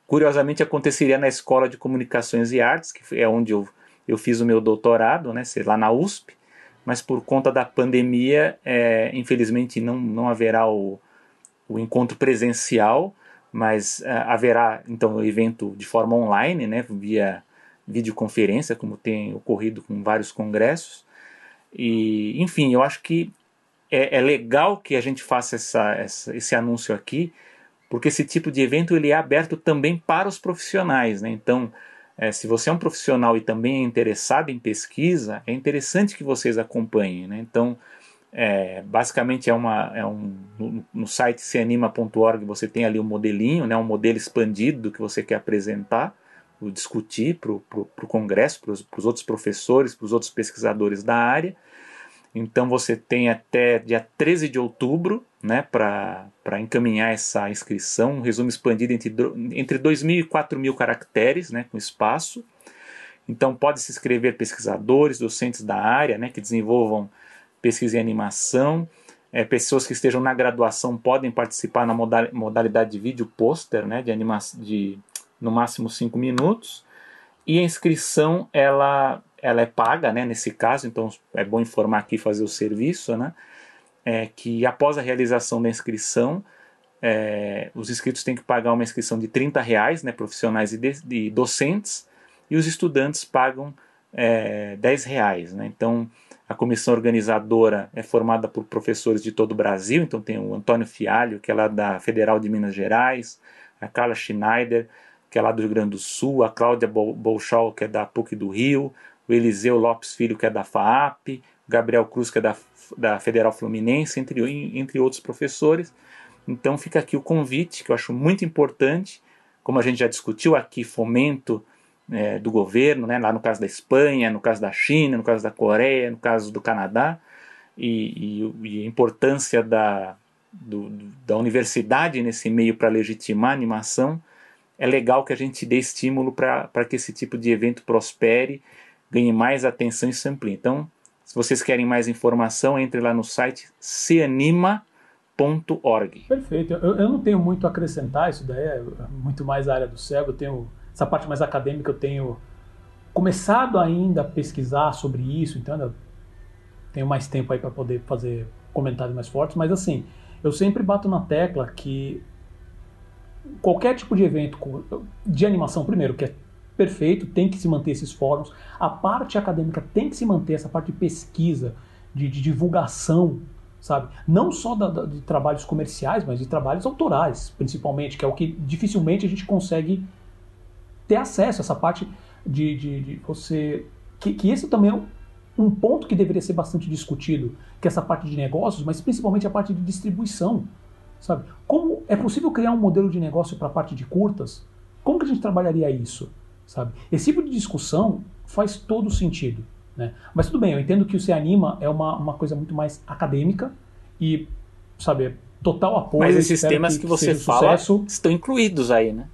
Speaker 2: curiosamente, aconteceria na Escola de Comunicações e Artes, que é onde eu, eu fiz o meu doutorado, né, lá na USP. Mas por conta da pandemia, é, infelizmente não, não haverá o, o encontro presencial, mas uh, haverá então o evento de forma online, né, via videoconferência, como tem ocorrido com vários congressos. E, enfim, eu acho que é, é legal que a gente faça essa, essa, esse anúncio aqui, porque esse tipo de evento ele é aberto também para os profissionais. Né? Então, é, se você é um profissional e também é interessado em pesquisa, é interessante que vocês acompanhem. Né? Então, é, basicamente é uma é um no, no site seanima.org você tem ali um modelinho, né, um modelo expandido do que você quer apresentar discutir para o Congresso, para os outros professores, para os outros pesquisadores da área. Então você tem até dia 13 de outubro né, para encaminhar essa inscrição, um resumo expandido entre, entre 2.000 e 4.000 caracteres, né, com espaço. Então pode se inscrever pesquisadores, docentes da área, né, que desenvolvam pesquisa em animação, é, pessoas que estejam na graduação podem participar na modalidade de vídeo pôster, né, de, anima de no máximo 5 minutos. E a inscrição ela, ela é paga, né, nesse caso, então é bom informar aqui fazer o serviço, né, é, que após a realização da inscrição, é, os inscritos têm que pagar uma inscrição de 30 reais, né, profissionais e, de, docentes, e os estudantes pagam é, 10 reais. Né, então, a comissão organizadora é formada por professores de todo o Brasil, então tem o Antônio Fialho, que é lá da Federal de Minas Gerais, a Carla Schneider, que é lá do Rio Grande do Sul, a Cláudia Bolchol, que é da PUC do Rio, o Eliseu Lopes Filho, que é da FAAP, o Gabriel Cruz, que é da, da Federal Fluminense, entre, entre outros professores. Então fica aqui o convite, que eu acho muito importante, como a gente já discutiu aqui, fomento é, do governo, né, lá no caso da Espanha, no caso da China, no caso da Coreia, no caso do Canadá, e, e, e a importância da, do, da universidade nesse meio para legitimar a animação, é legal que a gente dê estímulo para que esse tipo de evento prospere, ganhe mais atenção e se amplie. Então, se vocês querem mais informação, entre lá no site seanima.org.
Speaker 1: Perfeito. Eu, eu, não tenho muito a acrescentar, isso daí é muito mais área do cego, eu tenho essa parte mais acadêmica, eu tenho começado ainda a pesquisar sobre isso, então eu tenho mais tempo aí para poder fazer comentários mais fortes, mas assim, eu sempre bato na tecla que qualquer tipo de evento de animação, primeiro, que é perfeito, tem que se manter esses fóruns, a parte acadêmica tem que se manter, essa parte de pesquisa, de, de divulgação, sabe? Não só da, da, de trabalhos comerciais, mas de trabalhos autorais, principalmente, que é o que dificilmente a gente consegue ter acesso a essa parte de, de, de você. Que, que esse também é um ponto que deveria ser bastante discutido, que é essa parte de negócios, mas principalmente a parte de distribuição. Sabe? Como é possível criar um modelo de negócio para a parte de curtas? Como que a gente trabalharia isso? Sabe? Esse tipo de discussão faz todo sentido. Né? Mas tudo bem, eu entendo que o Se Anima é uma, uma coisa muito mais acadêmica e, sabe, total apoio.
Speaker 2: Mas esses temas que, que você fala sucesso. estão incluídos aí, né?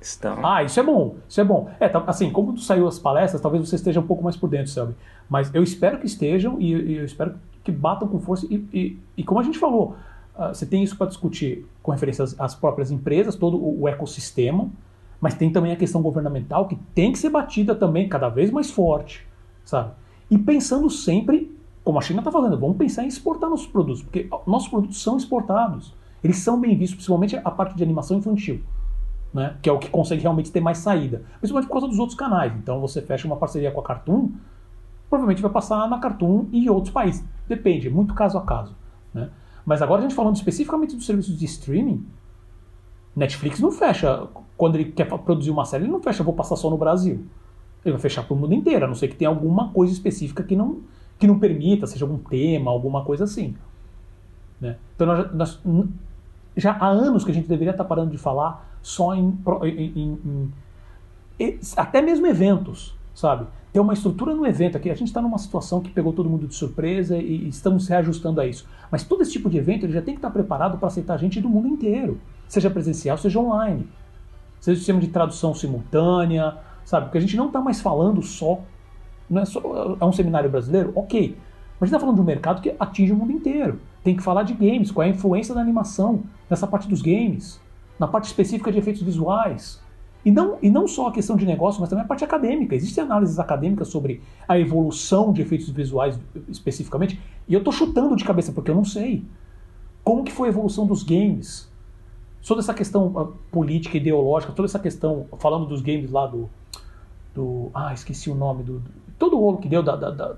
Speaker 1: Estão. Ah, isso é bom, isso é bom. É, tá, assim, como tu saiu as palestras, talvez você esteja um pouco mais por dentro, sabe? Mas eu espero que estejam e, e eu espero que batam com força. E, e, e como a gente falou, uh, você tem isso para discutir com referência às, às, próprias empresas, todo o, o, ecossistema, mas tem também a questão governamental que tem que ser batida também cada vez mais forte, sabe? E pensando sempre, como a China está fazendo, vamos pensar em exportar nossos produtos, porque nossos produtos são exportados. Eles são bem vistos, principalmente a parte de animação infantil né? que é o que consegue realmente ter mais saída. Principalmente por causa dos outros canais. Então você fecha uma parceria com a Cartoon, provavelmente vai passar na Cartoon e em outros países. Depende, é muito caso a caso. Né? Mas agora a gente falando especificamente dos serviços de streaming, Netflix não fecha, quando ele quer produzir uma série, ele não fecha, vou passar só no Brasil. Ele vai fechar para o mundo inteiro, a não ser que tenha alguma coisa específica que não, que não permita, seja algum tema, alguma coisa assim. Né? Então nós, nós, já há anos que a gente deveria estar parando de falar só em, em, em, até mesmo eventos, sabe? Ter uma estrutura no evento aqui. A gente está numa situação que pegou todo mundo de surpresa e, estamos reajustando a isso. Mas todo esse tipo de evento ele já tem que estar preparado para aceitar gente do mundo inteiro, seja presencial, seja online, seja sistema de tradução simultânea, sabe? Porque a gente não está mais falando só, não é só é um seminário brasileiro, ok. Mas a gente está falando de um mercado que atinge o mundo inteiro. Tem que falar de games, qual é a influência da animação nessa parte dos games na parte específica de efeitos visuais. E não, e não só a questão de negócio, mas também a parte acadêmica. Existem análises acadêmicas sobre a evolução de efeitos visuais especificamente, e eu estou chutando de cabeça porque eu não sei. Como que foi a evolução dos games? Toda essa questão uh, política, ideológica, toda essa questão, falando dos games lá do. do ah, esqueci o nome do. do todo o rolo que deu da, da, da,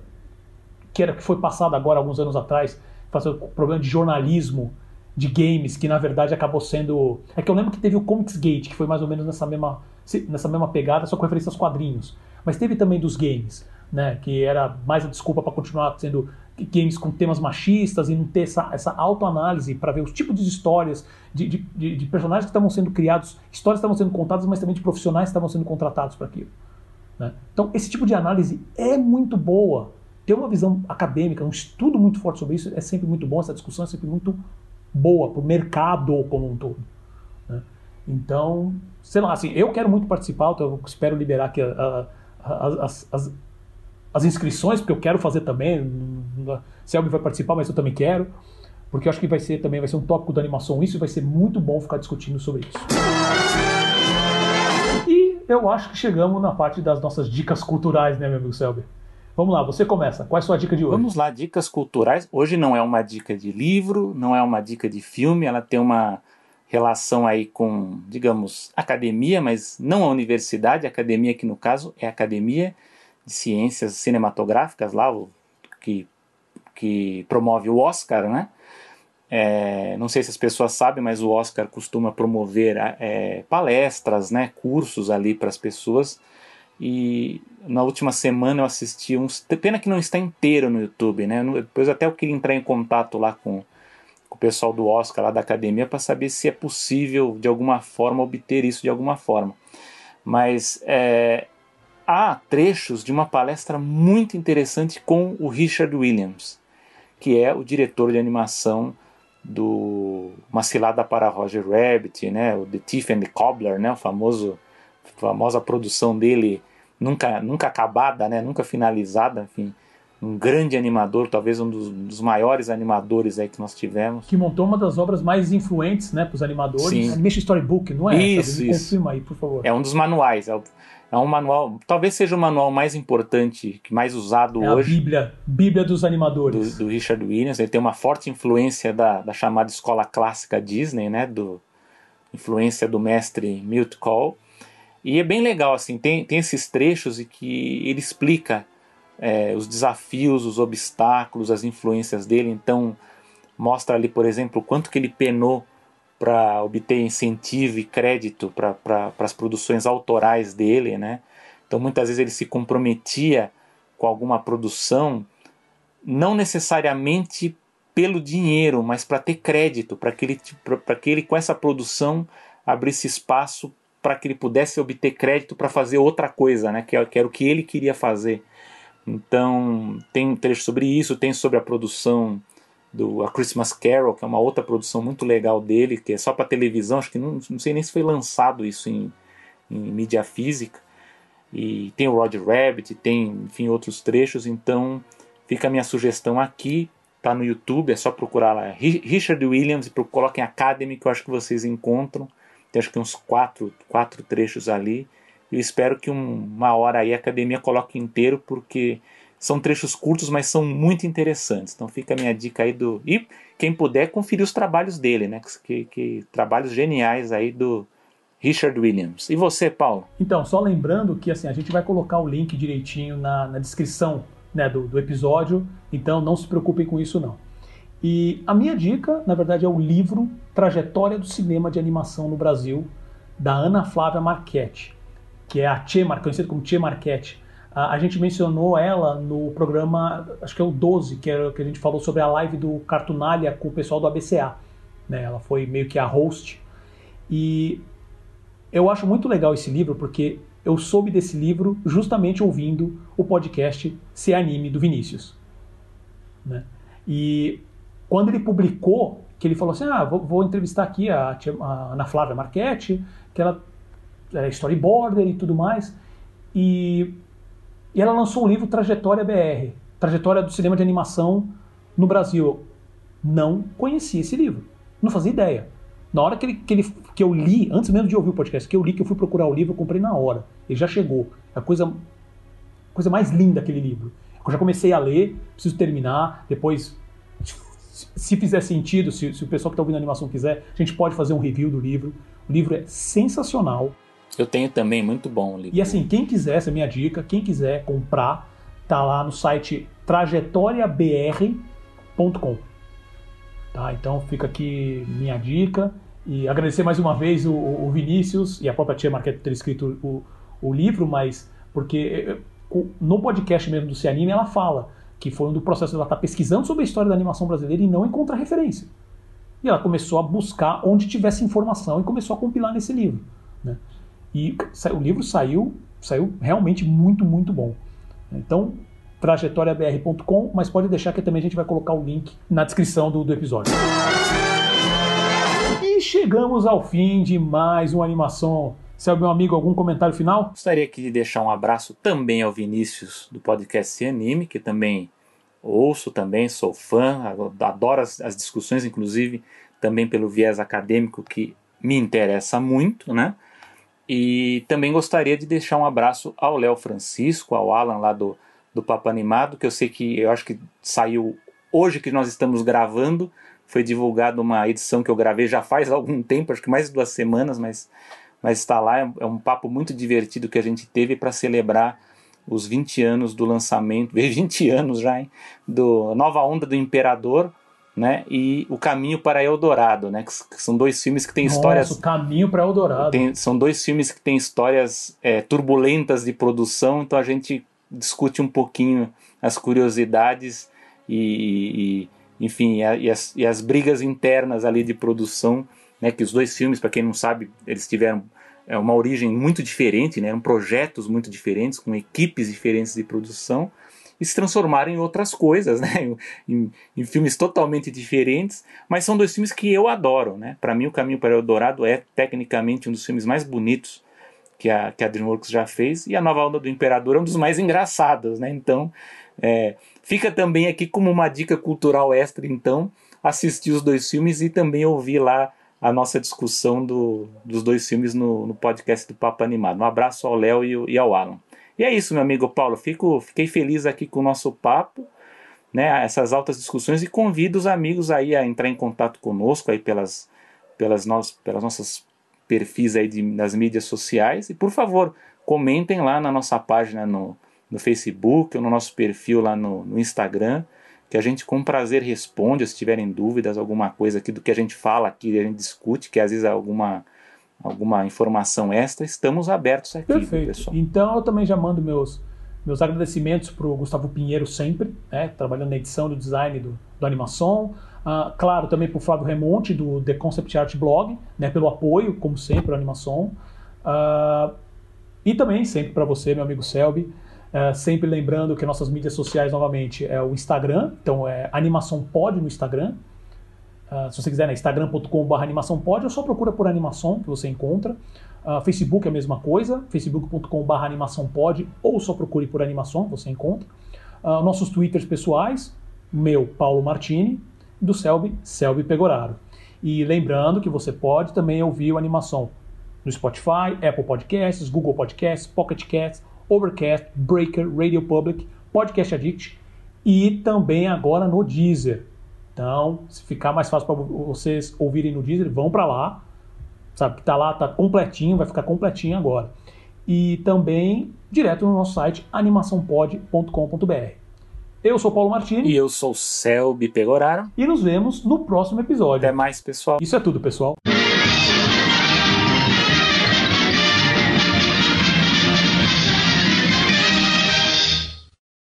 Speaker 1: que era que foi passado agora alguns anos atrás, fazendo problema de jornalismo de games que na verdade acabou sendo. É que eu lembro que teve o Comics Gate, que foi mais ou menos nessa mesma, nessa mesma pegada, só com referência aos quadrinhos. Mas teve também dos games, né? Que era mais a desculpa para continuar sendo games com temas machistas e não ter essa, essa autoanálise para ver os tipos de histórias, de, de, de personagens que estavam sendo criados, histórias que estavam sendo contadas, mas também de profissionais que estavam sendo contratados para aquilo. Né? Então, esse tipo de análise é muito boa. Ter uma visão acadêmica, um estudo muito forte sobre isso é sempre muito bom, essa discussão é sempre muito boa para o mercado como um todo. Né? Então, sei lá, assim, eu quero muito participar, então eu espero liberar aqui a, a, as, as, as, inscrições, porque eu quero fazer também. Se alguém vai participar, mas eu também quero, porque eu acho que vai ser também vai ser um tópico da animação isso e vai ser muito bom ficar discutindo sobre isso. E eu acho que chegamos na parte das nossas dicas culturais, né, meu amigo Selby? Vamos lá, você começa. Qual é a sua dica de hoje?
Speaker 2: Vamos lá, dicas culturais. Hoje não é uma dica de livro, não é uma dica de filme, ela tem uma relação aí com, digamos, academia, mas não a universidade, a academia que no caso é a Academia de Ciências Cinematográficas, lá que, que promove o Oscar, né? É, não sei se as pessoas sabem, mas o Oscar costuma promover é, palestras, né, cursos ali para as pessoas e na última semana eu assisti uns. Pena que não está inteiro no YouTube, né? Depois até eu queria entrar em contato lá com, com o pessoal do Oscar, lá da academia, para saber se é possível de alguma forma obter isso de alguma forma. Mas é, há trechos de uma palestra muito interessante com o Richard Williams, que é o diretor de animação do Uma Cilada para Roger Rabbit, né? O The Thief and the Cobbler, né? O famoso, famosa produção dele nunca, nunca acabada, né? Nunca finalizada, enfim um grande animador, talvez um dos, dos, maiores animadores aí que nós tivemos.
Speaker 1: Que montou uma das obras mais influentes, né, para os animadores. Sim. Animation Storybook, não é?
Speaker 2: Isso, isso.
Speaker 1: confirma aí, por favor.
Speaker 2: É um dos manuais. É, é, um manual, talvez seja o manual mais importante, mais usado
Speaker 1: é
Speaker 2: hoje.
Speaker 1: A Bíblia, Bíblia dos animadores.
Speaker 2: Do, do, Richard Williams. Ele tem uma forte influência da, da chamada escola clássica Disney, né, do influência do mestre Milt Cole. E é bem legal, assim, tem, tem esses trechos e que ele explica é, os desafios, os obstáculos, as influências dele. Então, mostra ali, por exemplo, o quanto que ele penou para obter incentivo e crédito para pra, as produções autorais dele, né? Então, muitas vezes ele se comprometia com alguma produção, não necessariamente pelo dinheiro, mas para ter crédito, para que, ele, que ele, com essa produção, abrisse espaço para que ele pudesse obter crédito para fazer outra coisa, né? que, que era o que ele queria fazer. Então, tem um trecho sobre isso, tem sobre a produção do A Christmas Carol, que é uma outra produção muito legal dele, que é só para televisão, acho que não, não sei nem se foi lançado isso em, em mídia física. E tem o Roger Rabbit, tem, enfim, outros trechos, então fica a minha sugestão aqui, tá no YouTube, é só procurar lá Richard Williams e coloquem Academy, que eu acho que vocês encontram. Tem acho que uns quatro, quatro trechos ali. Eu espero que um, uma hora aí a academia coloque inteiro, porque são trechos curtos, mas são muito interessantes. Então fica a minha dica aí do. E quem puder, conferir os trabalhos dele, né? Que, que trabalhos geniais aí do Richard Williams. E você, Paulo?
Speaker 1: Então, só lembrando que assim, a gente vai colocar o link direitinho na, na descrição né, do, do episódio, então não se preocupem com isso não. E a minha dica, na verdade, é o livro Trajetória do Cinema de Animação no Brasil, da Ana Flávia Marchetti que é a Che, conhecida como Che Marchetti. A, gente mencionou ela no programa, acho que é o 12, que, era, que a gente falou sobre a live do Cartunália com o pessoal do ABCA. Né? Ela foi meio que a host. E eu acho muito legal esse livro porque eu soube desse livro justamente ouvindo o podcast Se Anime do Vinícius. Né? E quando ele publicou, que ele falou assim: ah, vou, vou entrevistar aqui a, a Ana Flávia Marchetti, que ela era storyboarder e tudo mais. E, e ela lançou o livro Trajetória BR, Trajetória do Cinema de Animação no Brasil. Não conhecia esse livro, não fazia ideia. Na hora que, ele, que, ele, que eu li, antes mesmo de ouvir o podcast, que eu li, que eu fui procurar o livro, eu comprei na hora. Ele já chegou. É a coisa, coisa mais linda aquele livro. Eu já comecei a ler, preciso terminar, depois, se fizer sentido, se, se o pessoal que está ouvindo a animação quiser, a gente pode fazer um review do livro. O livro é sensacional.
Speaker 2: Eu tenho também, muito bom o livro.
Speaker 1: E assim, quem quiser, essa é a minha dica, quem quiser comprar, tá lá no site trajetoriabr.com. Tá? Então fica aqui minha dica. E agradecer mais uma vez o, o Vinícius e a própria Tia Marquete por ter escrito o, o livro, mas porque no podcast mesmo do Cianime ela fala que foi um do processo ela estar tá pesquisando sobre a história da animação brasileira e não encontra referência. E ela começou a buscar onde tivesse informação e começou a compilar nesse livro. Né? E o livro saiu, saiu realmente muito, muito bom. Então, trajetoriabr.com, mas pode deixar que também a gente vai colocar o link na descrição do, do episódio. E chegamos ao fim de mais uma animação. Seu meu amigo, algum comentário final?
Speaker 2: Gostaria aqui de deixar um abraço também ao Vinícius do podcast Anime, que também ouço também, sou fã, adoro as, as discussões, inclusive também pelo viés acadêmico que me interessa muito, né? E também gostaria de deixar um abraço ao Léo Francisco, ao Alan lá do, do Papo Animado, que eu sei que eu acho que saiu hoje que nós estamos gravando. Foi divulgada uma edição que eu gravei já faz algum tempo, acho que mais de duas semanas, mas, mas está lá. É, é um papo muito divertido que a gente teve para celebrar os 20 anos do lançamento, [LAUGHS] 20 anos já, hein? Do Nova Onda do Imperador, né? E O Caminho para Eldorado, né? Que, são dois filmes que têm
Speaker 1: Nossa,
Speaker 2: histórias.
Speaker 1: O Caminho para Eldorado.
Speaker 2: Tem, são dois filmes que têm histórias é, turbulentas de produção, então a gente discute um pouquinho as curiosidades e, e enfim, e, e, as, e as brigas internas ali de produção, né? Que os dois filmes, para quem não sabe, eles tiveram é, uma origem muito diferente, né? Eram projetos muito diferentes, com equipes diferentes de produção e se transformaram em outras coisas, [LAUGHS] né? Em, em, filmes totalmente diferentes, mas são dois filmes que eu adoro, né? Para mim, O Caminho para o Eldorado é tecnicamente um dos filmes mais bonitos que a, que a DreamWorks já fez, e A Nova Onda do Imperador é um dos mais engraçados, né? Então, é, fica também aqui como uma dica cultural extra, então, assistir os dois filmes e também ouvir lá a nossa discussão do, dos dois filmes no, no podcast do Papo Animado. Um abraço ao Léo e, e, ao Alan. E é isso, meu amigo Paulo. Fico, fiquei feliz aqui com o nosso papo, né, essas altas discussões e convido os amigos aí a entrar em contato conosco aí pelas, pelas, no, pelas nossas perfis aí de, nas mídias sociais e por favor comentem lá na nossa página no, no Facebook ou no nosso perfil lá no, no Instagram que a gente com prazer responde, se tiverem dúvidas, alguma coisa aqui do que a gente fala aqui, a gente discute, que às vezes alguma, alguma informação extra, estamos abertos aqui,
Speaker 1: Perfeito. pessoal. Então eu também já mando meus, meus agradecimentos para o Gustavo Pinheiro sempre, né, trabalhando na edição do design do, do animação. Uh, claro, também para o Flávio Remonte, do The Concept Art Blog, né, pelo apoio, como sempre, à animação. Uh, e também sempre para você, meu amigo Selby, é, sempre lembrando que nossas mídias sociais, novamente, é o Instagram, então é Animação Pod no Instagram. Uh, se você quiser, né, instagram.com.br animação pod, ou só procura por animação que você encontra. Uh, Facebook é a mesma coisa, facebook.com.br animação pod, ou só procure por animação, você encontra. Uh, nossos twitters pessoais, meu, Paulo Martini, do Selby, Selby Pegoraro. E lembrando que você pode também ouvir o animação no Spotify, Apple Podcasts, Google Podcasts, Pocket Casts, Overcast, Breaker, Radio Public, Podcast Addict e também agora no Deezer. Então, se ficar mais fácil para vocês ouvirem no Deezer, vão para lá. Sabe que tá lá, tá completinho, vai ficar completinho agora. E também direto no nosso site animaçãopod.com.br. Eu sou Paulo Martini.
Speaker 2: E eu sou Selby Pegoraro.
Speaker 1: E nos vemos no próximo episódio.
Speaker 2: Até mais, pessoal.
Speaker 1: Isso é tudo, pessoal.